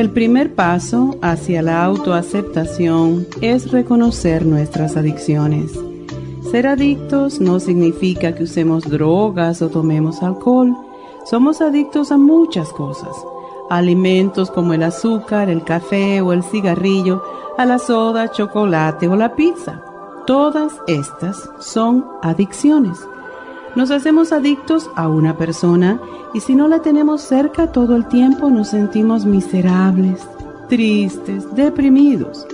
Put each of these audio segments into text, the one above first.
El primer paso hacia la autoaceptación es reconocer nuestras adicciones. Ser adictos no significa que usemos drogas o tomemos alcohol. Somos adictos a muchas cosas. alimentos como el azúcar, el café o el cigarrillo, a la soda, chocolate o la pizza. Todas estas son adicciones. Nos hacemos adictos a una persona y si no la tenemos cerca todo el tiempo nos sentimos miserables, tristes, deprimidos.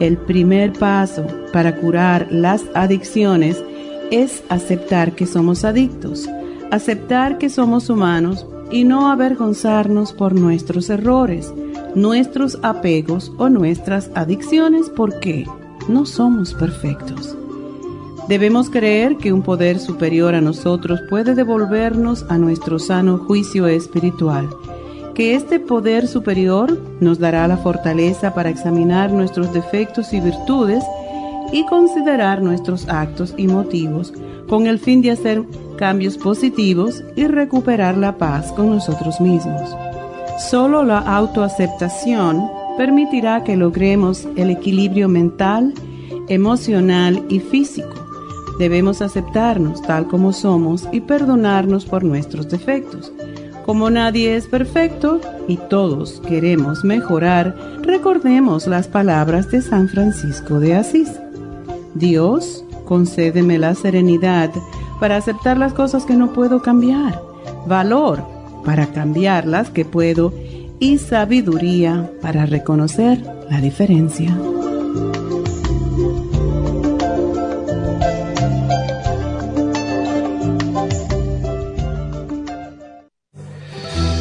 El primer paso para curar las adicciones es aceptar que somos adictos, aceptar que somos humanos y no avergonzarnos por nuestros errores, nuestros apegos o nuestras adicciones porque no somos perfectos. Debemos creer que un poder superior a nosotros puede devolvernos a nuestro sano juicio espiritual, que este poder superior nos dará la fortaleza para examinar nuestros defectos y virtudes y considerar nuestros actos y motivos con el fin de hacer cambios positivos y recuperar la paz con nosotros mismos. Solo la autoaceptación permitirá que logremos el equilibrio mental, emocional y físico Debemos aceptarnos tal como somos y perdonarnos por nuestros defectos. Como nadie es perfecto y todos queremos mejorar, recordemos las palabras de San Francisco de Asís. Dios, concédeme la serenidad para aceptar las cosas que no puedo cambiar, valor para cambiar las que puedo y sabiduría para reconocer la diferencia.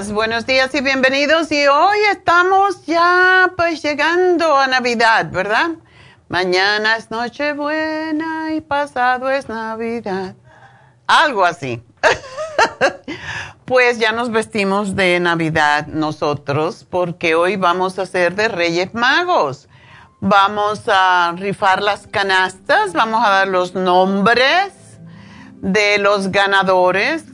818-841-1422. buenos días y bienvenidos. Y hoy estamos ya pues llegando a Navidad, ¿verdad? Mañana es Nochebuena y pasado es Navidad. Algo así. pues ya nos vestimos de Navidad nosotros porque hoy vamos a hacer de Reyes Magos. Vamos a rifar las canastas, vamos a dar los nombres de los ganadores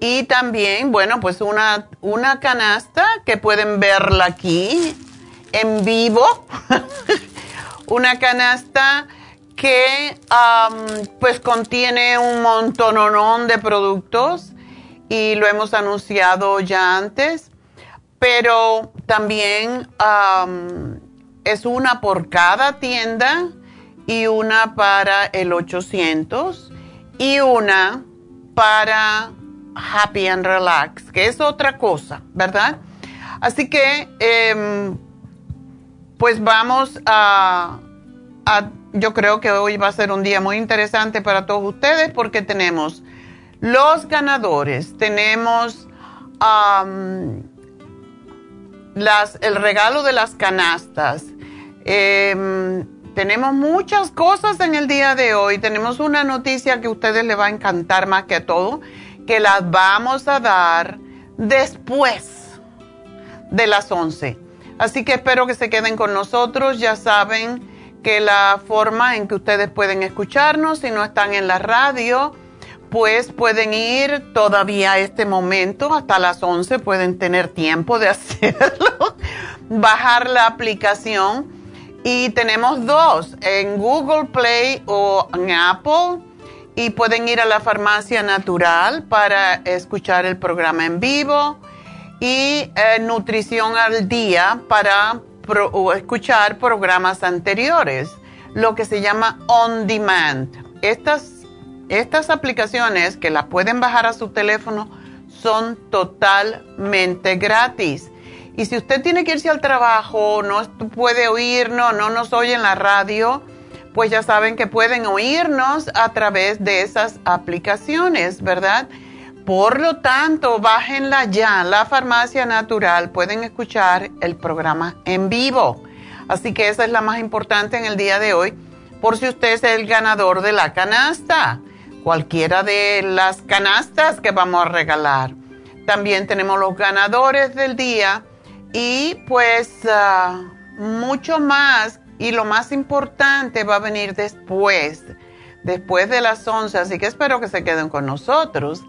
y también, bueno, pues una, una canasta que pueden verla aquí en vivo. una canasta que pues contiene un montón de productos y lo hemos anunciado ya antes, pero también es una por cada tienda y una para el 800 y una para Happy and Relax, que es otra cosa, ¿verdad? Así que, em, pues vamos a yo creo que hoy va a ser un día muy interesante para todos ustedes porque tenemos los ganadores, tenemos el regalo de las canastas, em, tenemos muchas cosas en el día de hoy, tenemos una noticia que a ustedes les va a encantar más que todo, que las vamos a dar después de las 11. Así que espero que se queden con nosotros, ya saben que la forma en que ustedes pueden escucharnos, si no están en la radio, pues pueden ir todavía a este momento, hasta las 11 pueden tener tiempo de hacerlo, bajar la aplicación. Y tenemos dos, en Google Play o en Apple y pueden ir a la farmacia natural para escuchar el programa en vivo y eh, nutrición al día para escuchar programas anteriores, lo que se llama on demand. Estas, estas aplicaciones que las pueden bajar a su teléfono son totalmente gratis. Y si usted tiene que irse al trabajo, no puede oírnos, no nos oye en la radio, pues ya saben que pueden oírnos a través de esas aplicaciones, ¿verdad? Por lo tanto, bájenla ya, la farmacia natural, pueden escuchar el programa en vivo. Así que esa es la más importante en el día de hoy, por si usted es el ganador de la canasta, cualquiera de las canastas que vamos a regalar. También tenemos los ganadores del día y pues ah, mucho más y lo más importante va a venir después, después de las 11, así que espero que se queden con nosotros.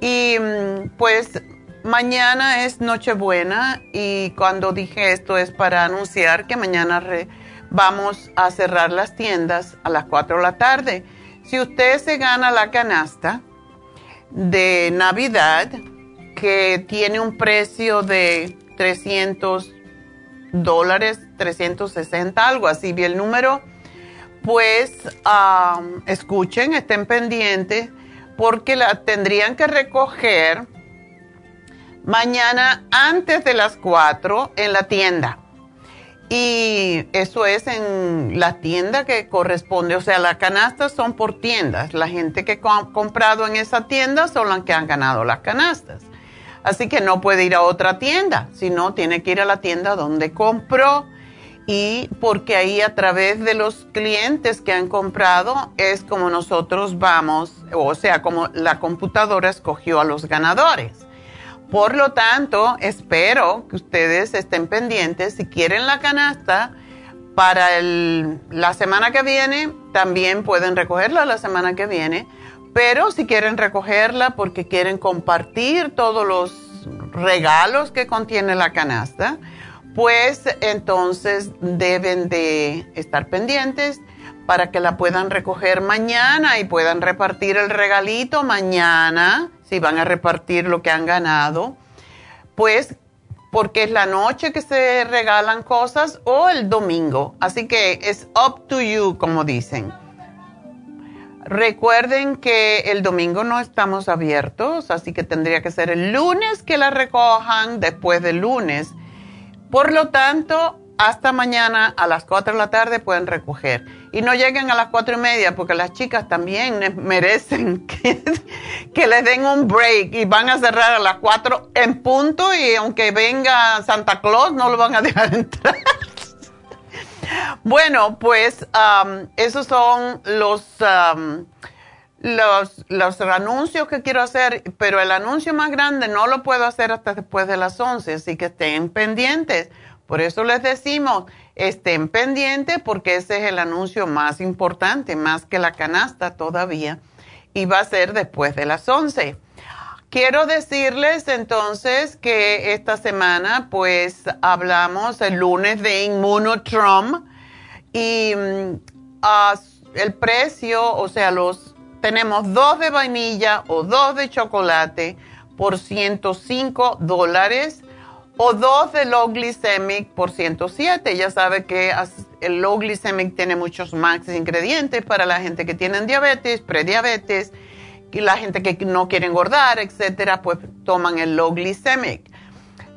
Y mm, pues mañana es Nochebuena y cuando dije esto es para anunciar que mañana vamos a cerrar las tiendas a las 4 de la tarde. Si usted se gana la canasta de Navidad, que tiene un precio de 300 dólares, 360, algo así, vi el número, pues escuchen, estén pendientes porque la tendrían que recoger mañana antes de las 4 en la tienda. Y eso es en la tienda que corresponde, o sea, las canastas son por tiendas. La gente que ha comprado en esa tienda son las que han ganado las canastas. Así que no puede ir a otra tienda, sino tiene que ir a la tienda donde compró y porque ahí a través de los clientes que han comprado es como nosotros vamos, o sea, como la computadora escogió a los ganadores. Por lo tanto, espero que ustedes estén pendientes. Si quieren la canasta para la semana que viene, también pueden recogerla la semana que viene. Pero si quieren recogerla porque quieren compartir todos los regalos que contiene la canasta, pues entonces deben de estar pendientes para que la puedan recoger mañana y puedan repartir el regalito mañana, si van a repartir lo que han ganado, pues porque es la noche que se regalan cosas o el domingo. Así que es up to you, como dicen. Recuerden que el domingo no estamos abiertos, así que tendría que ser el lunes que la recojan después del lunes por lo tanto, hasta mañana a las 4 de la tarde pueden recoger. Y no lleguen a las 4 y media porque las chicas también merecen que, les den un break y van a cerrar a las 4 en punto y aunque venga Santa Claus no lo van a dejar entrar. Bueno, pues um, esos son los... Um, los, los anuncios que quiero hacer, pero el anuncio más grande no lo puedo hacer hasta después de las 11, así que estén pendientes. Por eso les decimos, estén pendientes porque ese es el anuncio más importante, más que la canasta todavía, y va a ser después de las 11. Quiero decirles entonces que esta semana pues hablamos el lunes de Immunotrom y mm, el precio, o sea, los tenemos dos de vainilla o dos de chocolate por 105 dólares o dos de low glycemic por 107. Ya sabe que el low glycemic tiene muchos más ingredientes para la gente que tiene diabetes, prediabetes, y la gente que no quiere engordar, etcétera, pues toman el low glycemic.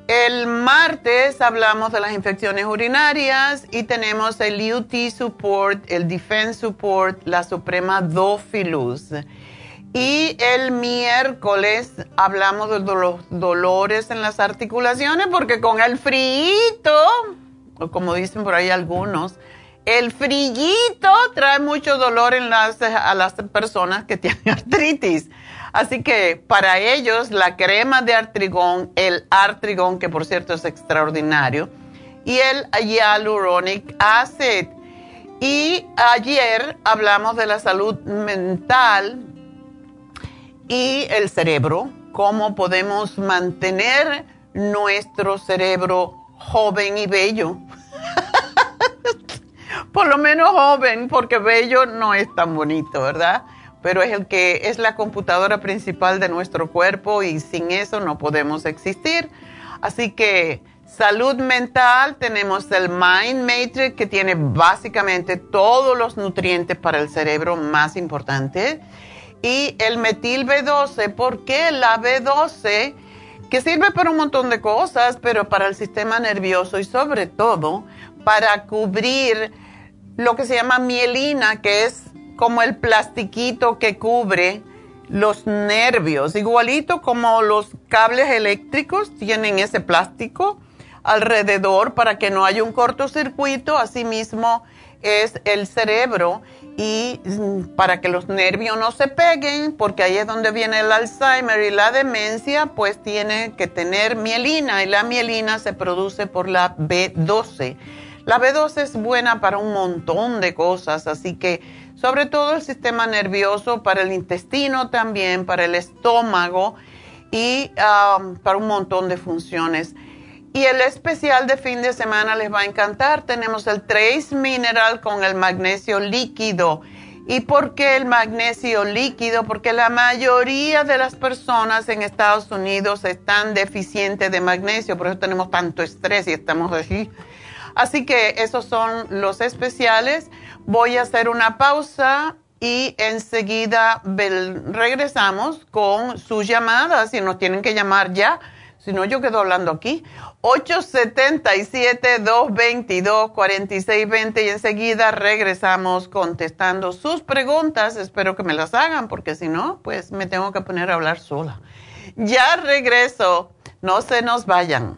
El martes hablamos de las infecciones urinarias y tenemos el UT Support, el Defense Support, la Suprema Dofilus. Y el miércoles hablamos de los dolores en las articulaciones porque con el frío, o como dicen por ahí algunos, el frillito trae mucho dolor en las, a las personas que tienen artritis. Así que para ellos la crema de artrigón, el artrigón, que por cierto es extraordinario, y el hyaluronic acid. Y ayer hablamos de la salud mental y el cerebro, cómo podemos mantener nuestro cerebro joven y bello. Por lo menos joven, porque bello no es tan bonito, ¿verdad? pero es el que es la computadora principal de nuestro cuerpo y sin eso no podemos existir. Así que salud mental, tenemos el Mind Matrix que tiene básicamente todos los nutrientes para el cerebro más importantes y el metil B12, porque la B12 que sirve para un montón de cosas, pero para el sistema nervioso y sobre todo para cubrir lo que se llama mielina, que es como el plastiquito que cubre los nervios, igualito como los cables eléctricos tienen ese plástico alrededor para que no haya un cortocircuito, asimismo es el cerebro y mm, para que los nervios no se peguen, porque ahí es donde viene el Alzheimer y la demencia, pues tiene que tener mielina y la mielina se produce por la B12. La B12 es buena para un montón de cosas, así que sobre todo el sistema nervioso, para el intestino también, para el estómago y um, para un montón de funciones. Y el especial de fin de semana les va a encantar. Tenemos el Trace Mineral con el magnesio líquido. ¿Y por qué el magnesio líquido? Porque la mayoría de las personas en Estados Unidos están deficientes de magnesio, por eso tenemos tanto estrés y estamos así. Así que esos son los especiales. Voy a hacer una pausa y enseguida regresamos con sus llamadas. Si nos tienen que llamar ya, si no, yo quedo hablando aquí. 877-222-4620 y enseguida regresamos contestando sus preguntas. Espero que me las hagan porque si no, pues me tengo que poner a hablar sola. Ya regreso. No se nos vayan.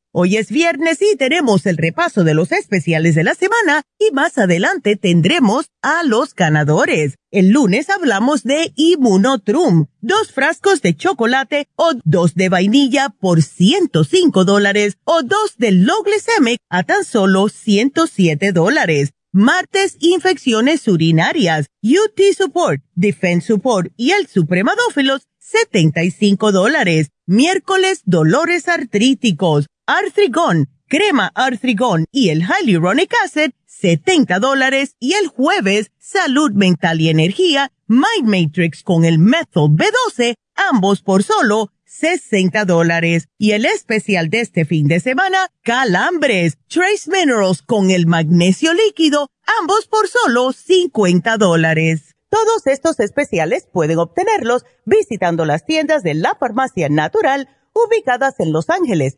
Hoy es viernes y tenemos el repaso de los especiales de la semana y más adelante tendremos a los ganadores. El lunes hablamos de Immunotrum, dos frascos de chocolate o dos de vainilla por 105 dólares o dos de Low a tan solo 107 dólares martes infecciones urinarias, UT Support, Defense Support y el Supremadófilos, 75 dólares. Miércoles, dolores artríticos, Artrigón, crema Artrigón y el Hyaluronic Acid, 70 dólares. Y el jueves, salud mental y energía, Mind Matrix con el Methyl B12, ambos por solo 60 dólares. Y el especial de este fin de semana, calambres, Trace Minerals con el magnesio líquido, ambos por solo 50 dólares. Todos estos especiales pueden obtenerlos visitando las tiendas de la farmacia natural ubicadas en Los Ángeles,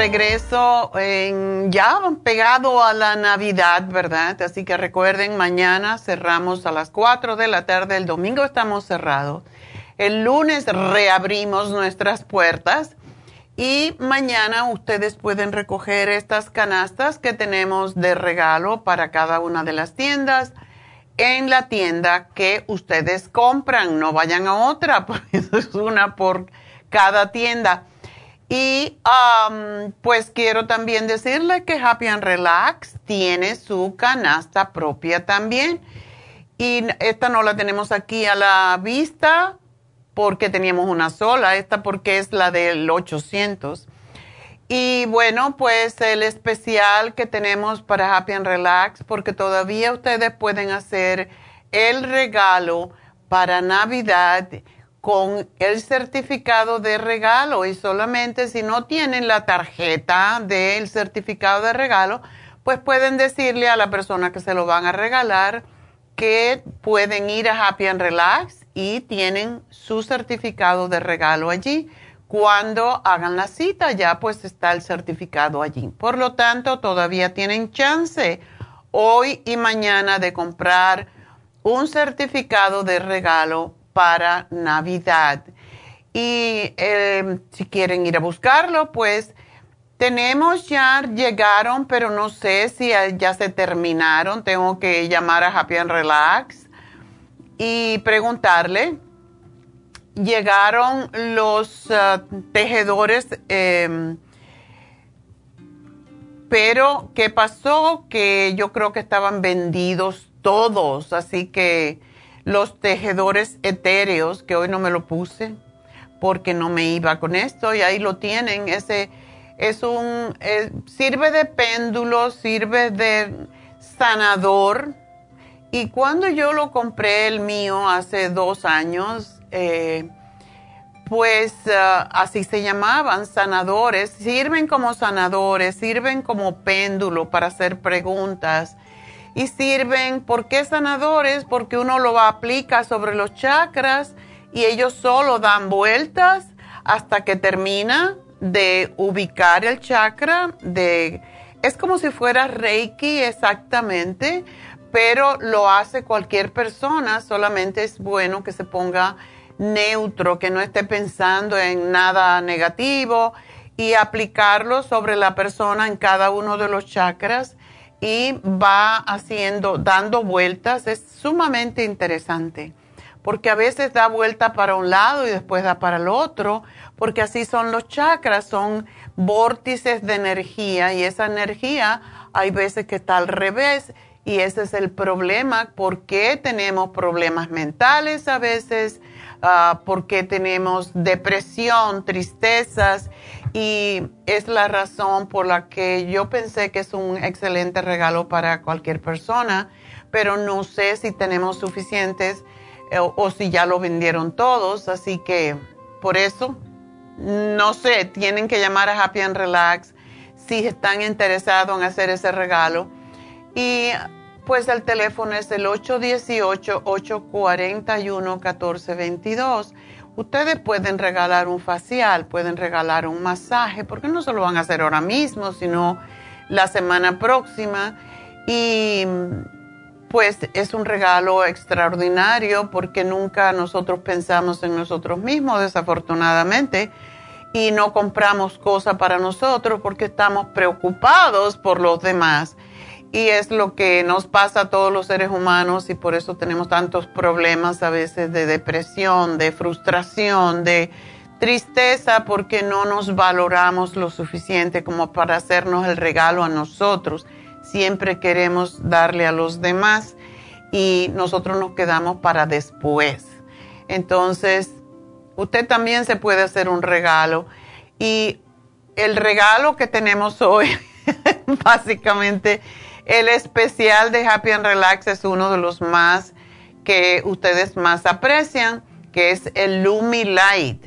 Regreso en, ya pegado a la Navidad, ¿verdad? Así que recuerden, mañana cerramos a las 4 de la tarde, el domingo estamos cerrados. El lunes reabrimos nuestras puertas y mañana ustedes pueden recoger estas canastas que tenemos de regalo para cada una de las tiendas en la tienda que ustedes compran. No vayan a otra, pues es una por cada tienda. Y pues quiero también decirle que Happy and Relax tiene su canasta propia también. Y esta no la tenemos aquí a la vista porque teníamos una sola, esta porque es la del 800. Y bueno, pues el especial que tenemos para Happy and Relax, porque todavía ustedes pueden hacer el regalo para Navidad con el certificado de regalo y solamente si no tienen la tarjeta del certificado de regalo, pues pueden decirle a la persona que se lo van a regalar que pueden ir a Happy and Relax y tienen su certificado de regalo allí. Cuando hagan la cita ya pues está el certificado allí. Por lo tanto, todavía tienen chance hoy y mañana de comprar un certificado de regalo para Navidad. Y eh, si quieren ir a buscarlo, pues Tenemos ya, llegaron, pero no sé si ya se terminaron. Tengo que llamar a Happy and Relax y preguntarle. Llegaron los uh, tejedores, em, pero ¿qué pasó? Que yo creo que estaban vendidos todos, así que los tejedores etéreos, que hoy no me lo puse porque no me iba con esto, y ahí lo tienen, ese es un, sirve de péndulo, sirve de sanador, y cuando yo lo compré el mío hace dos años, eh, pues ah, así se llamaban, sanadores, sirven como sanadores, sirven como péndulo para hacer preguntas y sirven, ¿por qué sanadores? Porque uno lo aplica sobre los chakras y ellos solo dan vueltas hasta que termina de ubicar el chakra, de, es como si fuera Reiki exactamente, pero lo hace cualquier persona, solamente es bueno que se ponga neutro, que no esté pensando en nada negativo y aplicarlo sobre la persona en cada uno de los chakras y va haciendo, dando vueltas, es sumamente interesante, porque a veces da vuelta para un lado y después da para el otro, porque así son los chakras, son vórtices de energía y esa energía hay veces que está al revés y ese es el problema, ¿por qué tenemos problemas mentales a veces? uh, porque tenemos depresión, tristezas y es la razón por la que yo pensé que es un excelente regalo para cualquier persona, pero no sé si tenemos suficientes eh, o, si ya lo vendieron todos, así que por eso, no sé, tienen que llamar a Happy and Relax si están interesados en hacer ese regalo. Y pues el teléfono es el 818-841-1422. Ustedes pueden regalar un facial, pueden regalar un masaje, porque no se lo van a hacer ahora mismo, sino la semana próxima. Y pues es un regalo extraordinario porque nunca nosotros pensamos en nosotros mismos, desafortunadamente, y no compramos cosas para nosotros porque estamos preocupados por los demás. Y es lo que nos pasa a todos los seres humanos y por eso tenemos tantos problemas a veces de depresión, de frustración, de tristeza porque no nos valoramos lo suficiente como para hacernos el regalo a nosotros. Siempre queremos darle a los demás y nosotros nos quedamos para después. Entonces, usted también se puede hacer un regalo y el regalo que tenemos hoy básicamente el especial de Happy and Relax es uno de los más que ustedes más aprecian, que es el Lumi Light.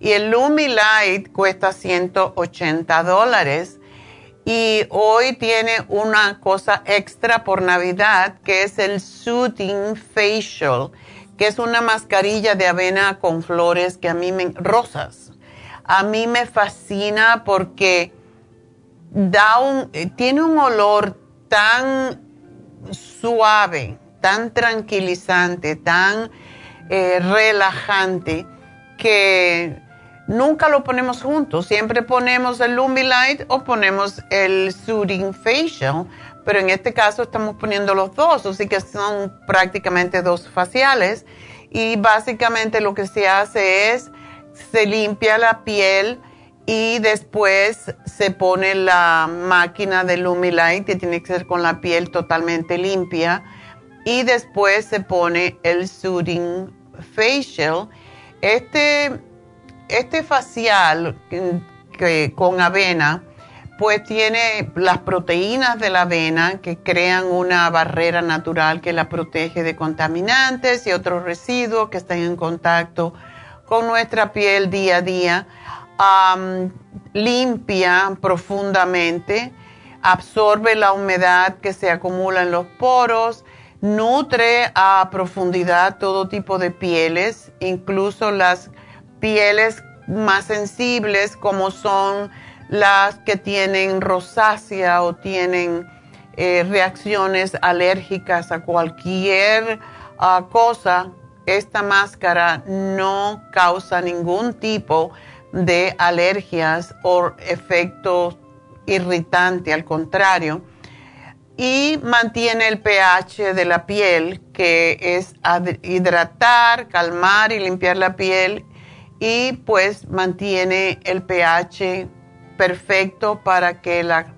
Y el Lumi Light cuesta 180 dólares. Y hoy tiene una cosa extra por Navidad, que es el Soothing Facial, que es una mascarilla de avena con flores que a mí me... rosas. A mí me fascina porque da un, eh, tiene un olor tan suave, tan tranquilizante, tan eh, relajante, que nunca lo ponemos juntos. Siempre ponemos el Lumilight o ponemos el Soothing Facial, pero en este caso estamos poniendo los dos, así que son prácticamente dos faciales. Y básicamente lo que se hace es, se limpia la piel, y después se pone la máquina de Lumilight que tiene que ser con la piel totalmente limpia y después se pone el Soothing Facial. Este, este facial que, con avena pues tiene las proteínas de la avena que crean una barrera natural que la protege de contaminantes y otros residuos que están en contacto con nuestra piel día a día limpia profundamente, absorbe la humedad que se acumula en los poros, nutre a profundidad todo tipo de pieles, incluso las pieles más sensibles como son las que tienen rosácea o tienen eh, reacciones alérgicas a cualquier ah, cosa, esta máscara no causa ningún tipo de alergias o efectos irritante, al contrario. Y mantiene el pH de la piel, que es hidratar, calmar y limpiar la piel. Y pues mantiene el pH perfecto para que la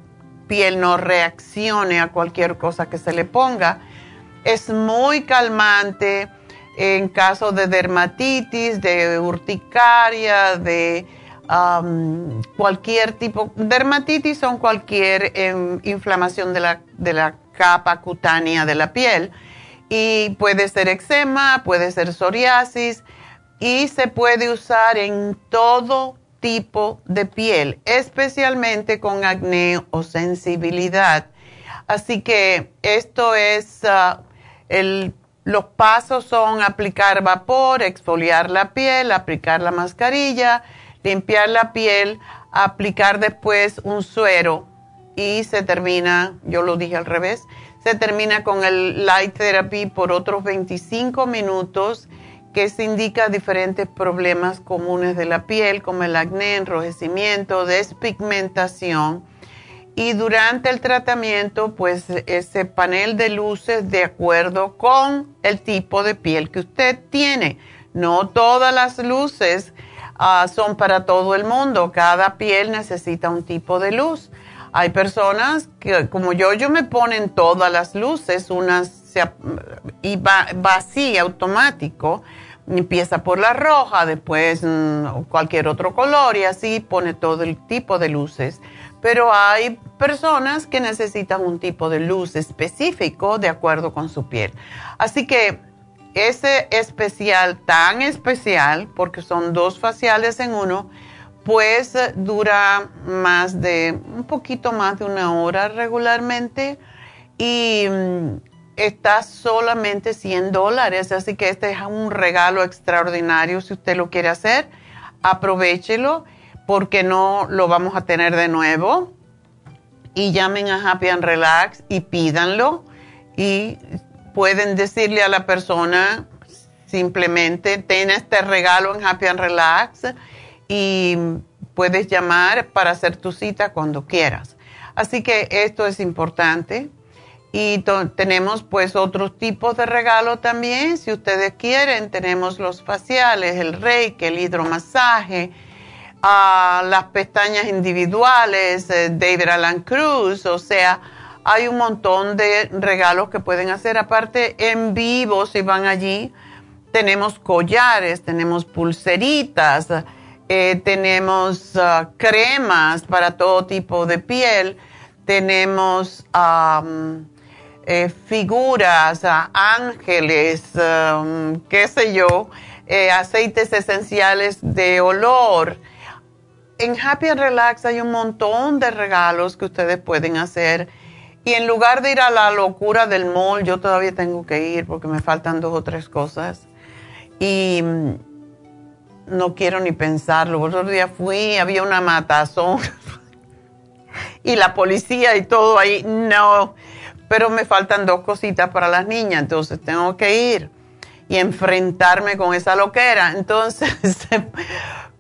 piel no reaccione a cualquier cosa que se le ponga. Es muy calmante en caso de dermatitis, de urticaria, de cualquier tipo, dermatitis son cualquier em, inflamación de la, de la capa cutánea de la piel. Y puede ser eczema, puede ser psoriasis y se puede usar en todo tipo de piel, especialmente con acné o sensibilidad. Así que esto es, ah, el, los pasos son aplicar vapor, exfoliar la piel, aplicar la mascarilla, limpiar la piel, aplicar después un suero y se termina, yo lo dije al revés, se termina con el light therapy por otros 25 minutos que se indica diferentes problemas comunes de la piel, como el acné, enrojecimiento, despigmentación. Y durante el tratamiento, pues ese panel de luces de acuerdo con el tipo de piel que usted tiene. No todas las luces ah, son para todo el mundo. Cada piel necesita un tipo de luz. Hay personas que, como yo, yo me ponen todas las luces, unas y va, así, automático empieza por la roja, después mm, cualquier otro color y así pone todo el tipo de luces. Pero hay personas que necesitan un tipo de luz específico de acuerdo con su piel. Así que ese especial, tan especial, porque son dos faciales en uno, pues dura más de, un poquito más de una hora regularmente y mm, está solamente 100 dólares, así que este es un regalo extraordinario si usted lo quiere hacer. Aprovechelo porque no lo vamos a tener de nuevo. Y llamen a Happy and Relax y pídanlo. Y pueden decirle a la persona simplemente, ten este regalo en Happy and Relax y puedes llamar para hacer tu cita cuando quieras. Así que esto es importante y tenemos pues otros tipos de regalo también, si ustedes quieren, tenemos los faciales, el reiki, el hidromasaje, uh, las pestañas individuales, eh, David Alan Cruz, o sea, hay un montón de regalos que pueden hacer, aparte en vivo si van allí, tenemos collares, tenemos pulseritas, eh, tenemos ah, cremas para todo tipo de piel, tenemos... Eh, figuras, ángeles, um, qué sé yo, aceites esenciales de olor. En Happy and Relax hay un montón de regalos que ustedes pueden hacer. Y en lugar de ir a la locura del mall, yo todavía tengo que ir porque me faltan dos o tres cosas. Y mm, no quiero ni pensarlo. El otro día fui, había una matazón. y la policía y todo ahí. No pero me faltan dos cositas para las niñas, entonces tengo que ir y enfrentarme con esa loquera. Entonces,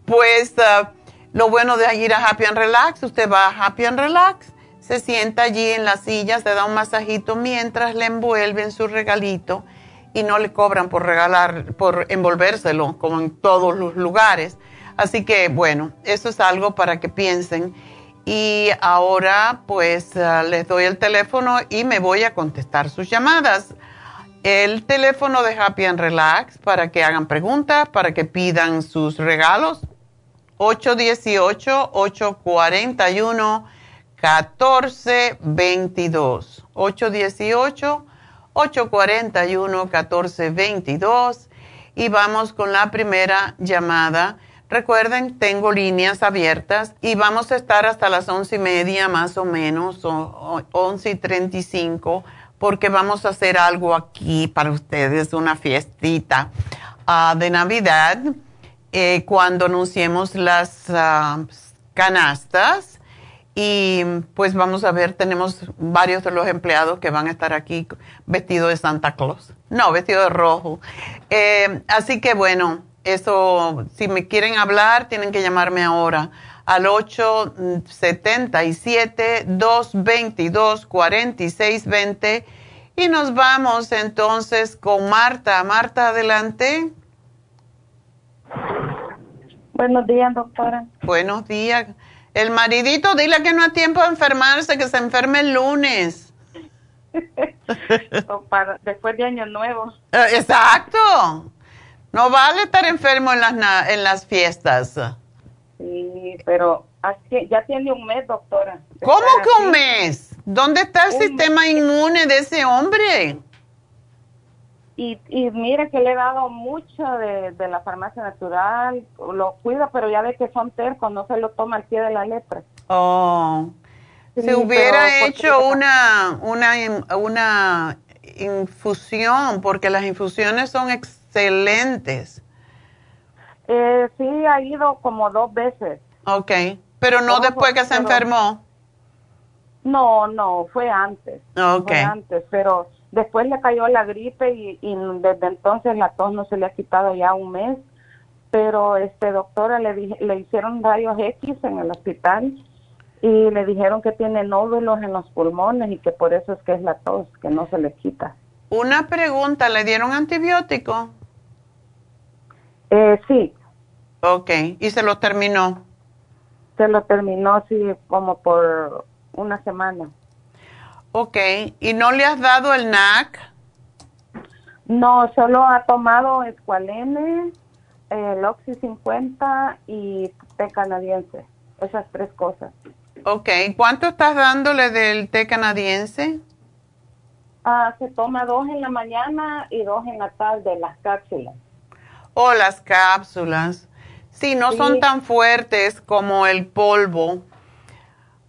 pues ah, lo bueno de ir a Happy and Relax, usted va a Happy and Relax, se sienta allí en la silla, se da un masajito mientras le envuelven su regalito y no le cobran por regalar, por envolvérselo, como en todos los lugares. Así que bueno, eso es algo para que piensen y ahora pues ah, les doy el teléfono y me voy a contestar sus llamadas. El teléfono de Happy and Relax para que hagan preguntas, para que pidan sus regalos. 818-841-1422. 818-841-1422. Y vamos con la primera llamada Recuerden, tengo líneas abiertas y vamos a estar hasta las once y media más o menos, o once y treinta y cinco, porque vamos a hacer algo aquí para ustedes, una fiestita ah, de Navidad, eh, cuando anunciemos las ah, canastas. Y pues vamos a ver, tenemos varios de los empleados que van a estar aquí vestidos de Santa Claus. No, vestido de rojo. Eh, así que bueno, eso, si me quieren hablar, tienen que llamarme ahora al 877-222-4620. Y nos vamos entonces con Marta. Marta, adelante. Buenos días, doctora. Buenos días. El maridito, dile que no hay tiempo de enfermarse, que se enferme el lunes. para, después de Año Nuevo. Eh, exacto. No vale estar enfermo en las, en las fiestas. Sí, pero ya tiene un mes, doctora. ¿Cómo que un mes? ¿Dónde está el sistema inmune de ese hombre? Y, y mire que le he dado mucho de, la farmacia natural, lo cuida, pero ya ve que son tercos, no se lo toma al pie de la letra. Oh, si hubiera hecho una, una, una infusión, porque las infusiones son excelentes. Eh, sí, ha ido como dos veces. Ok, pero no después que se enfermó. No, no, fue antes. Ok. Fue antes, pero Después le cayó la gripe y, desde entonces la tos no se le ha quitado ya un mes. Pero este doctora le, le hicieron rayos X en el hospital y le dijeron que tiene nódulos en los pulmones y que por eso es que es la tos, que no se le quita. Una pregunta, ¿le dieron antibiótico? Eh, sí. Ok, ¿y se lo terminó? Se lo terminó, sí, como por una semana. Ok, ¿y no le has dado el NAC? No, solo ha tomado Escualene, el Oxy 50 y té canadiense. Esas tres cosas. Ok, ¿cuánto estás dándole del té canadiense? Ah, se toma dos en la mañana y dos en la tarde, las cápsulas. Oh, las cápsulas. Sí, no son tan fuertes como el polvo.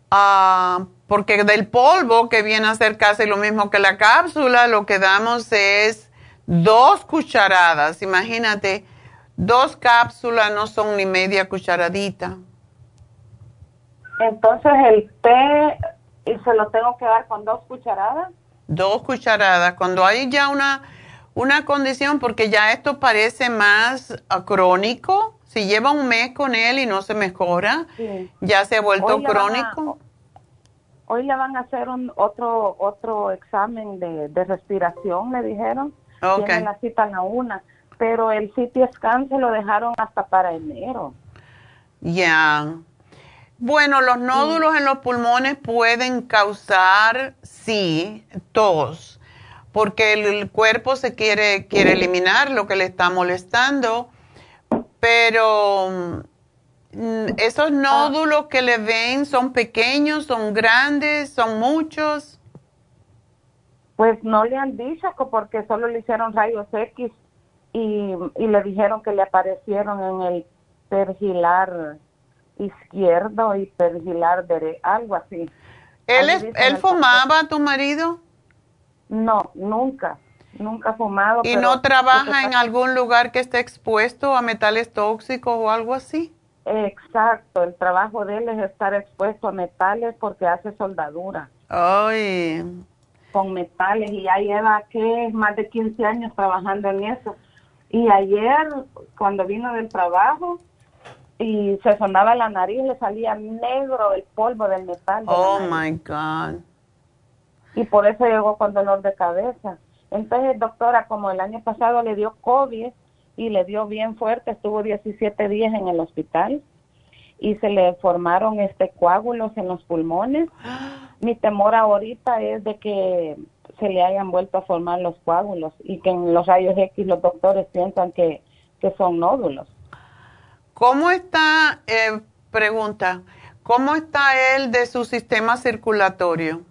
Ah, porque del polvo, que viene a ser casi lo mismo que la cápsula, lo que damos es dos cucharadas. Imagínate, dos cápsulas no son ni media cucharadita. Entonces el té, ¿y se lo tengo que dar con dos cucharadas? Dos cucharadas. Cuando hay ya una, una condición, porque ya esto parece más crónico, si lleva un mes con él y no se mejora, ya se ha vuelto crónico. Hoy le van a hacer un otro otro examen de, respiración, le dijeron. Okay. Tienen la cita a la una, pero el CT scan se lo dejaron hasta para enero. Ya. Bueno, los nódulos en los pulmones pueden causar, sí, tos, porque el, cuerpo se quiere, quiere eliminar lo que le está molestando, pero ¿Esos nódulos que le ven son pequeños, son grandes, son muchos? Pues no le han dicho porque solo le hicieron rayos X y, le dijeron que le aparecieron en el pergilar izquierdo y pergilar derecho, algo así. ¿Él, ¿él fumaba, tu marido? No, nunca, nunca fumado. ¿Y no trabaja en algún lugar que esté expuesto a metales tóxicos o algo así? Exacto, el trabajo de él es estar expuesto a metales porque hace soldadura. Ay. Con metales y ya lleva que más de 15 años trabajando en eso. Y ayer, cuando vino del trabajo y se sonaba la nariz, le salía negro el polvo del metal. oh my God. Y por eso llegó con dolor de cabeza. Entonces, doctora, como el año pasado le dio COVID, y le dio bien fuerte, estuvo 17 días en el hospital y se le formaron este coágulos en los pulmones. Mi temor ahorita es de que se le hayan vuelto a formar los coágulos y que en los rayos X los doctores piensan que, son nódulos. ¿Cómo está, eh, pregunta, cómo está él de su sistema circulatorio?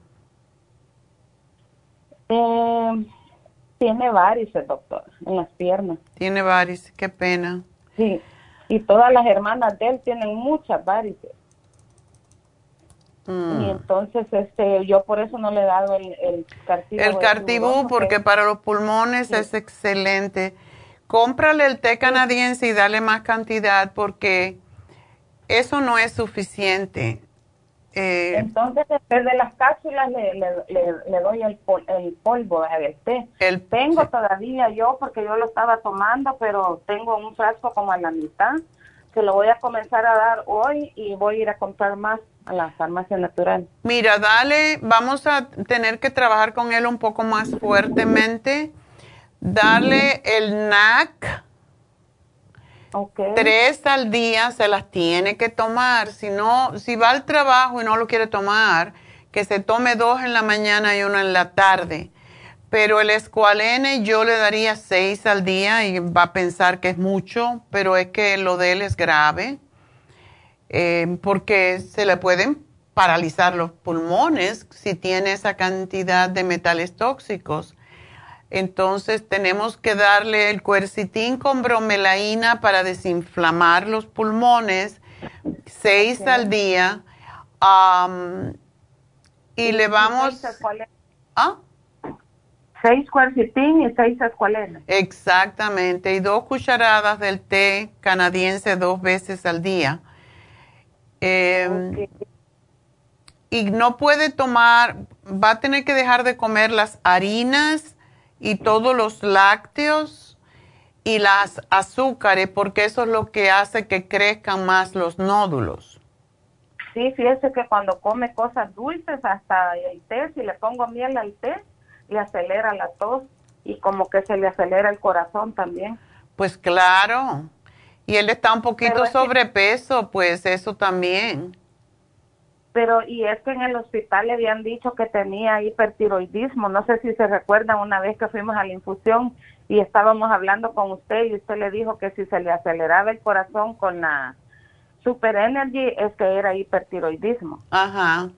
Eh, tiene varices, doctor, en las piernas. Tiene varices, qué pena. Sí, y todas las hermanas de él tienen muchas varices. Mm. Y entonces, este, yo por eso no le he dado el, el cartibú. El cartibú, porque para los pulmones es excelente. Cómprale el té canadiense y dale más cantidad, porque eso no es suficiente. Eh, Entonces, después de las cápsulas le, le, doy el, el polvo, el té. El, tengo todavía yo, porque yo lo estaba tomando, pero tengo un frasco como a la mitad, que lo voy a comenzar a dar hoy y voy a ir a comprar más a la farmacia natural. Mira, dale, vamos a tener que trabajar con él un poco más fuertemente. Dale el NAC. Tres al día se las tiene que tomar. Si no, si va al trabajo y no lo quiere tomar, que se tome dos en la mañana y uno en la tarde. Pero el escualene yo le daría seis al día y va a pensar que es mucho, pero es que lo de él es grave, eh, porque se le pueden paralizar los pulmones si tiene esa cantidad de metales tóxicos. Entonces tenemos que darle el cuercitín con bromelaína para desinflamar los pulmones, seis al día. y le vamos... ¿Ah? Seis cuercitín y seis escualenas. Exactamente, y dos cucharadas del té canadiense dos veces al día. Em, y no puede tomar, va a tener que dejar de comer las harinas y todos los lácteos y las azúcares, porque eso es lo que hace que crezcan más los nódulos. Sí, fíjese que cuando come cosas dulces, hasta el té, si le pongo miel al té, le acelera la tos y como que se le acelera el corazón también. Pues claro. Y él está un poquito sobrepeso, pues eso también. Pero, y es que en el hospital le habían dicho que tenía hipertiroidismo. No sé si se recuerdan una vez que fuimos a la infusión y estábamos hablando con usted y usted le dijo que si se le aceleraba el corazón con la Super Energy es que era hipertiroidismo. Ajá.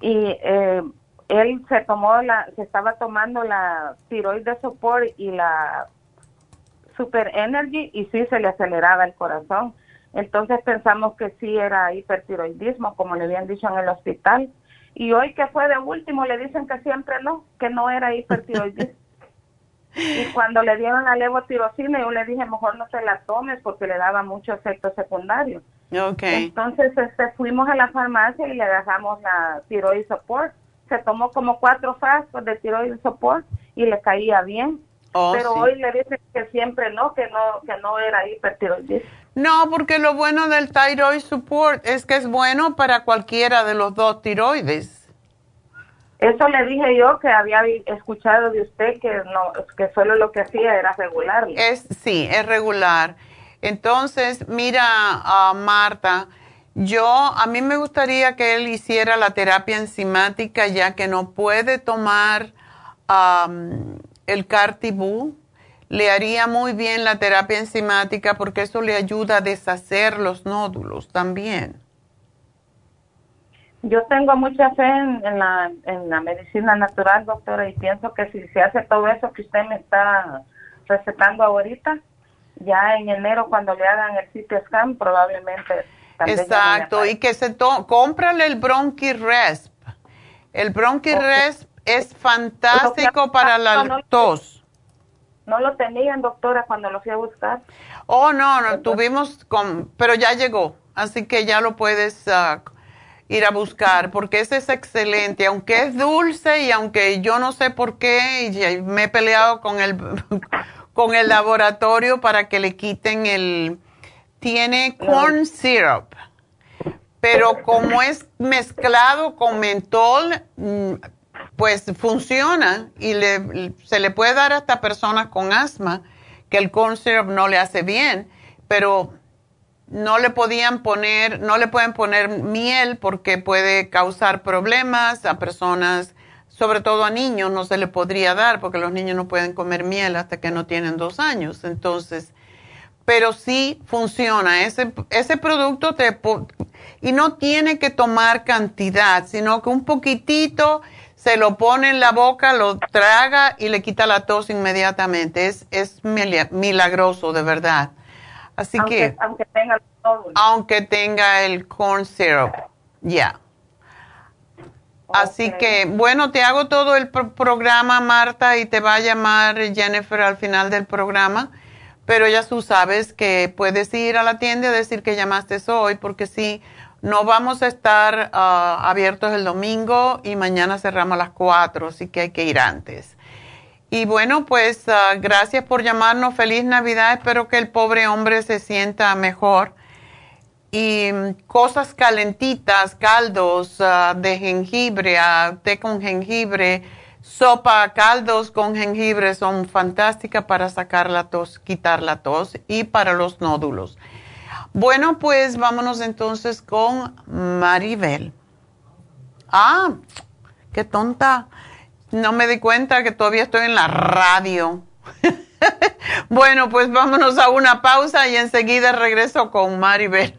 Y eh, él se tomó la, se estaba tomando la tiroides support y la super energy y sí se le aceleraba el corazón. Entonces pensamos que sí era hipertiroidismo, como le habían dicho en el hospital. Y hoy que fue de último le dicen que siempre no, que no era hipertiroidismo. y cuando le dieron la levotirosina, yo le dije, mejor no se la tomes porque le daba mucho efecto secundario. Okay. Entonces este, fuimos a la farmacia y le dejamos la tiroides support se tomó como cuatro frascos de tiroides support y le caía bien. Oh, pero hoy le dicen que siempre no, que no, que no era hipertiroidismo. No, porque lo bueno del thyroid support es que es bueno para cualquiera de los dos tiroides. Eso le dije yo que había escuchado de usted que no, que solo lo que hacía era regular. Es sí, es regular. Entonces, mira, a Marta, yo, a mí me gustaría que él hiciera la terapia enzimática ya que no puede tomar el Cartibú. Le haría muy bien la terapia enzimática porque eso le ayuda a deshacer los nódulos también. Yo tengo mucha fe en, la, en la medicina natural, doctora, y pienso que si se hace todo eso que usted me está recetando ahorita, ya en enero cuando le hagan el CT scan probablemente Exacto, y que se to cómprale el Bronchi Resp. El Bronchi Resp es fantástico para la tos. No lo tenían, doctora, cuando lo fui a buscar. Oh, no, no, tuvimos, con, pero ya llegó, así que ya lo puedes ah, ir a buscar, porque ese es excelente, aunque es dulce y aunque yo no sé por qué, y me he peleado con el, con el laboratorio para que le quiten el tiene corn syrup, pero como es mezclado con mentol, mm, pues funciona y se le puede dar hasta personas con asma que el corn syrup no le hace bien, pero no le podían poner, no le pueden poner miel porque puede causar problemas a personas, sobre todo a niños, no se le podría dar porque los niños no pueden comer miel hasta que no tienen dos años. Entonces, pero sí funciona. Ese, ese producto te... Y no tiene que tomar cantidad, sino que un poquitito se lo pone en la boca, lo traga y le quita la tos inmediatamente. Es, es milagroso, de verdad. Así que... Aunque tenga el Aunque tenga el corn syrup, ya. Así que, bueno, te hago todo el programa, Marta, y te va a llamar Jennifer al final del programa pero ya tú sabes que puedes ir a la tienda y decir que llamaste hoy, porque sí, no vamos a estar ah, abiertos el domingo y mañana cerramos a las 4, así que hay que ir antes. Y bueno, pues ah, gracias por llamarnos. Feliz Navidad. Espero que el pobre hombre se sienta mejor y cosas calentitas, caldos ah, de jengibre, uh, té con jengibre, sopa, caldos con jengibre son fantásticas para sacar la tos, quitar la tos y para los nódulos. Bueno, pues vámonos entonces con Maribel. Ah, qué tonta. No me di cuenta que todavía estoy en la radio. bueno, pues vámonos a una pausa y enseguida regreso con Maribel.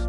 días.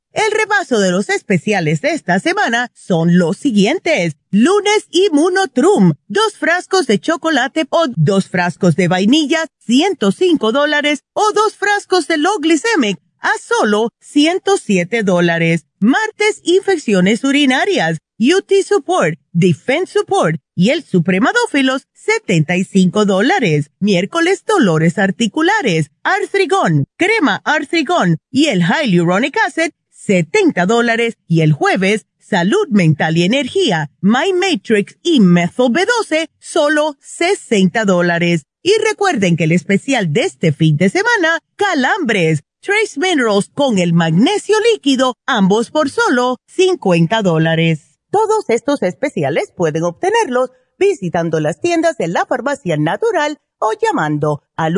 El repaso de los especiales de esta semana son los siguientes. Lunes Immunotrum, dos frascos de chocolate o dos frascos de vainilla, 105 dólares o dos frascos de low glycemic a solo 107 dólares. Martes, infecciones urinarias, UT Support, Defense Support y el Supremadófilos, 75 dólares. Miércoles, dolores articulares, Arthrigon, crema Arthrigon y el Hyaluronic Acid, 70 dólares. Y el jueves, salud mental y energía, My Matrix y Methyl B12, solo 60 dólares. Y recuerden que el especial de este fin de semana, calambres, Trace Minerals con el magnesio líquido, ambos por solo 50 dólares. Todos estos especiales pueden obtenerlos visitando las tiendas de la farmacia natural o llamando al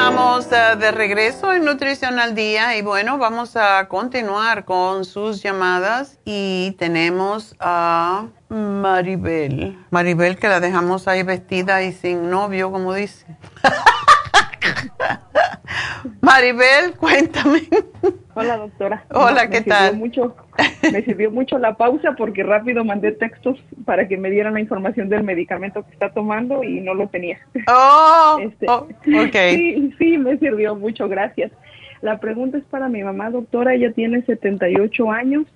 Estamos uh, de regreso en Nutrición al Día y bueno, vamos a continuar con sus llamadas y tenemos a Maribel. Maribel que la dejamos ahí vestida y sin novio, como dice. Maribel, cuéntame. Hola, doctora. Hola, ¿qué me tal? Sirvió mucho, me sirvió mucho la pausa porque rápido mandé textos para que me dieran la información del medicamento que está tomando y no lo tenía. Oh, Este, oh, ok. Sí, sí, me sirvió mucho, gracias. La pregunta es para mi mamá, doctora. Ella tiene 78 años.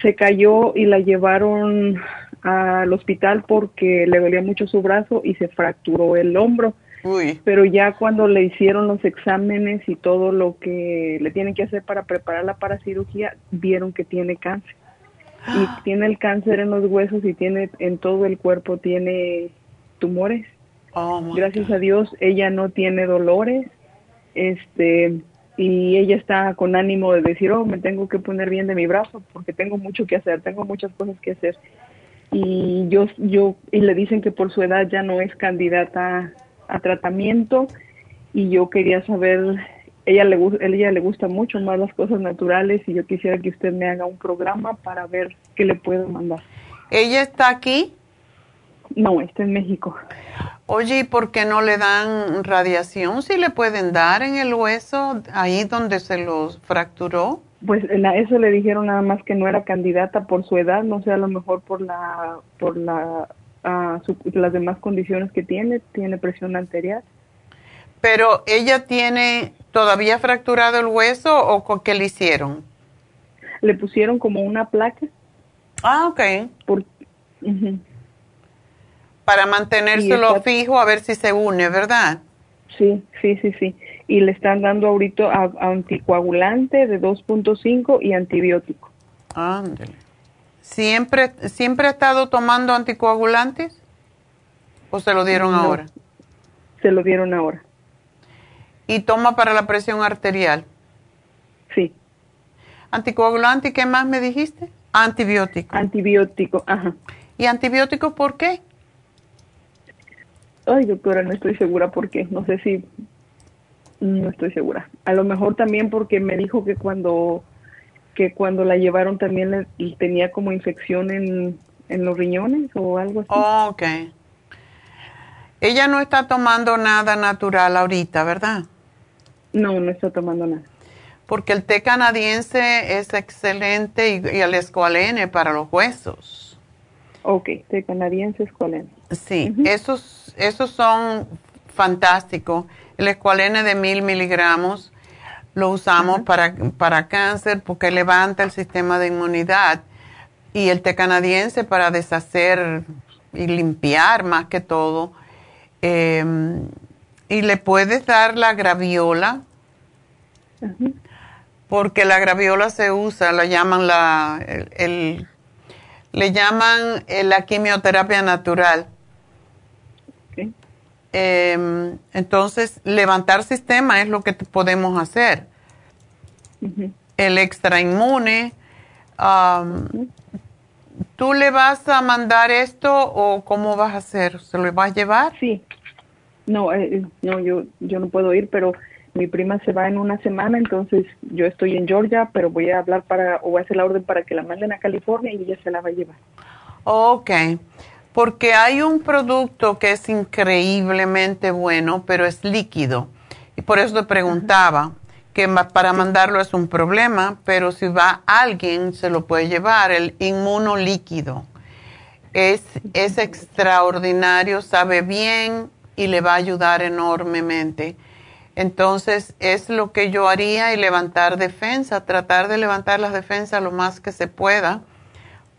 Se cayó y la llevaron al hospital porque le dolía mucho su brazo y se fracturó el hombro. Pero ya cuando le hicieron los exámenes y todo lo que le tienen que hacer para prepararla para cirugía, vieron que tiene cáncer. Y tiene el cáncer en los huesos y tiene en todo el cuerpo, tiene tumores. Oh, Gracias a Dios, ella no tiene dolores. Este, y ella está con ánimo de decir, oh, me tengo que poner bien de mi brazo porque tengo mucho que hacer, tengo muchas cosas que hacer. Y yo, yo, y le dicen que por su edad ya no es candidata a tratamiento y yo quería saber, ella le, ella le gusta mucho más las cosas naturales y yo quisiera que usted me haga un programa para ver qué le puedo mandar. ¿Ella está aquí? No, está en México. Oye, ¿y por qué no le dan radiación? Si le pueden dar en el hueso, ahí donde se los fracturó. Pues eso le dijeron nada más que no era candidata por su edad, no sé, a lo mejor por la, por la las demás condiciones que tiene, tiene presión arterial. Pero ella tiene todavía fracturado el hueso o con qué le hicieron? Le pusieron como una placa. Ah, ok. Para mantenérselo fijo a ver si se une, ¿verdad? Sí, sí, sí, sí. Y le están dando ahorita anticoagulante de 2.5 y antibiótico. Ándale. ¿Siempre, ¿Siempre ha estado tomando anticoagulantes? ¿O se lo dieron ahora? Se lo dieron ahora. ¿Y toma para la presión arterial? Sí. ¿Anticoagulante y qué más me dijiste? Antibiótico. Antibiótico, ajá. ¿Y antibiótico por qué? Ay, doctora, no estoy segura por qué. No sé si... No estoy segura. A lo mejor también porque me dijo que cuando que cuando la llevaron también le, tenía como infección en, en, los riñones o algo así. Oh, ok. Ella no está tomando nada natural ahorita, ¿verdad? No, no está tomando nada. Porque el té canadiense es excelente y, el escualene para los huesos. Ok, té canadiense, escualene. Sí, esos, esos son fantásticos. El escualene de mil miligramos lo usamos para, para cáncer porque levanta el sistema de inmunidad y el té canadiense para deshacer y limpiar más que todo. Em, y le puedes dar la graviola, porque la graviola se usa, la llaman la, el, le llaman eh, la quimioterapia natural. Em, entonces, levantar sistema es lo que podemos hacer. El extra inmune. ¿Tú le vas a mandar esto o cómo vas a hacer? ¿Se lo vas a llevar? Sí. No, eh, no yo, yo no puedo ir, pero mi prima se va en una semana, entonces yo estoy en Georgia, pero voy a hablar para, o voy a hacer la orden para que la manden a California y ella se la va a llevar. Ok porque hay un producto que es increíblemente bueno, pero es líquido. Y por eso te preguntaba, que para mandarlo es un problema, pero si va alguien se lo puede llevar, el inmuno líquido. Es, es extraordinario, sabe bien y le va a ayudar enormemente. Entonces es lo que yo haría y levantar defensa, tratar de levantar las defensas lo más que se pueda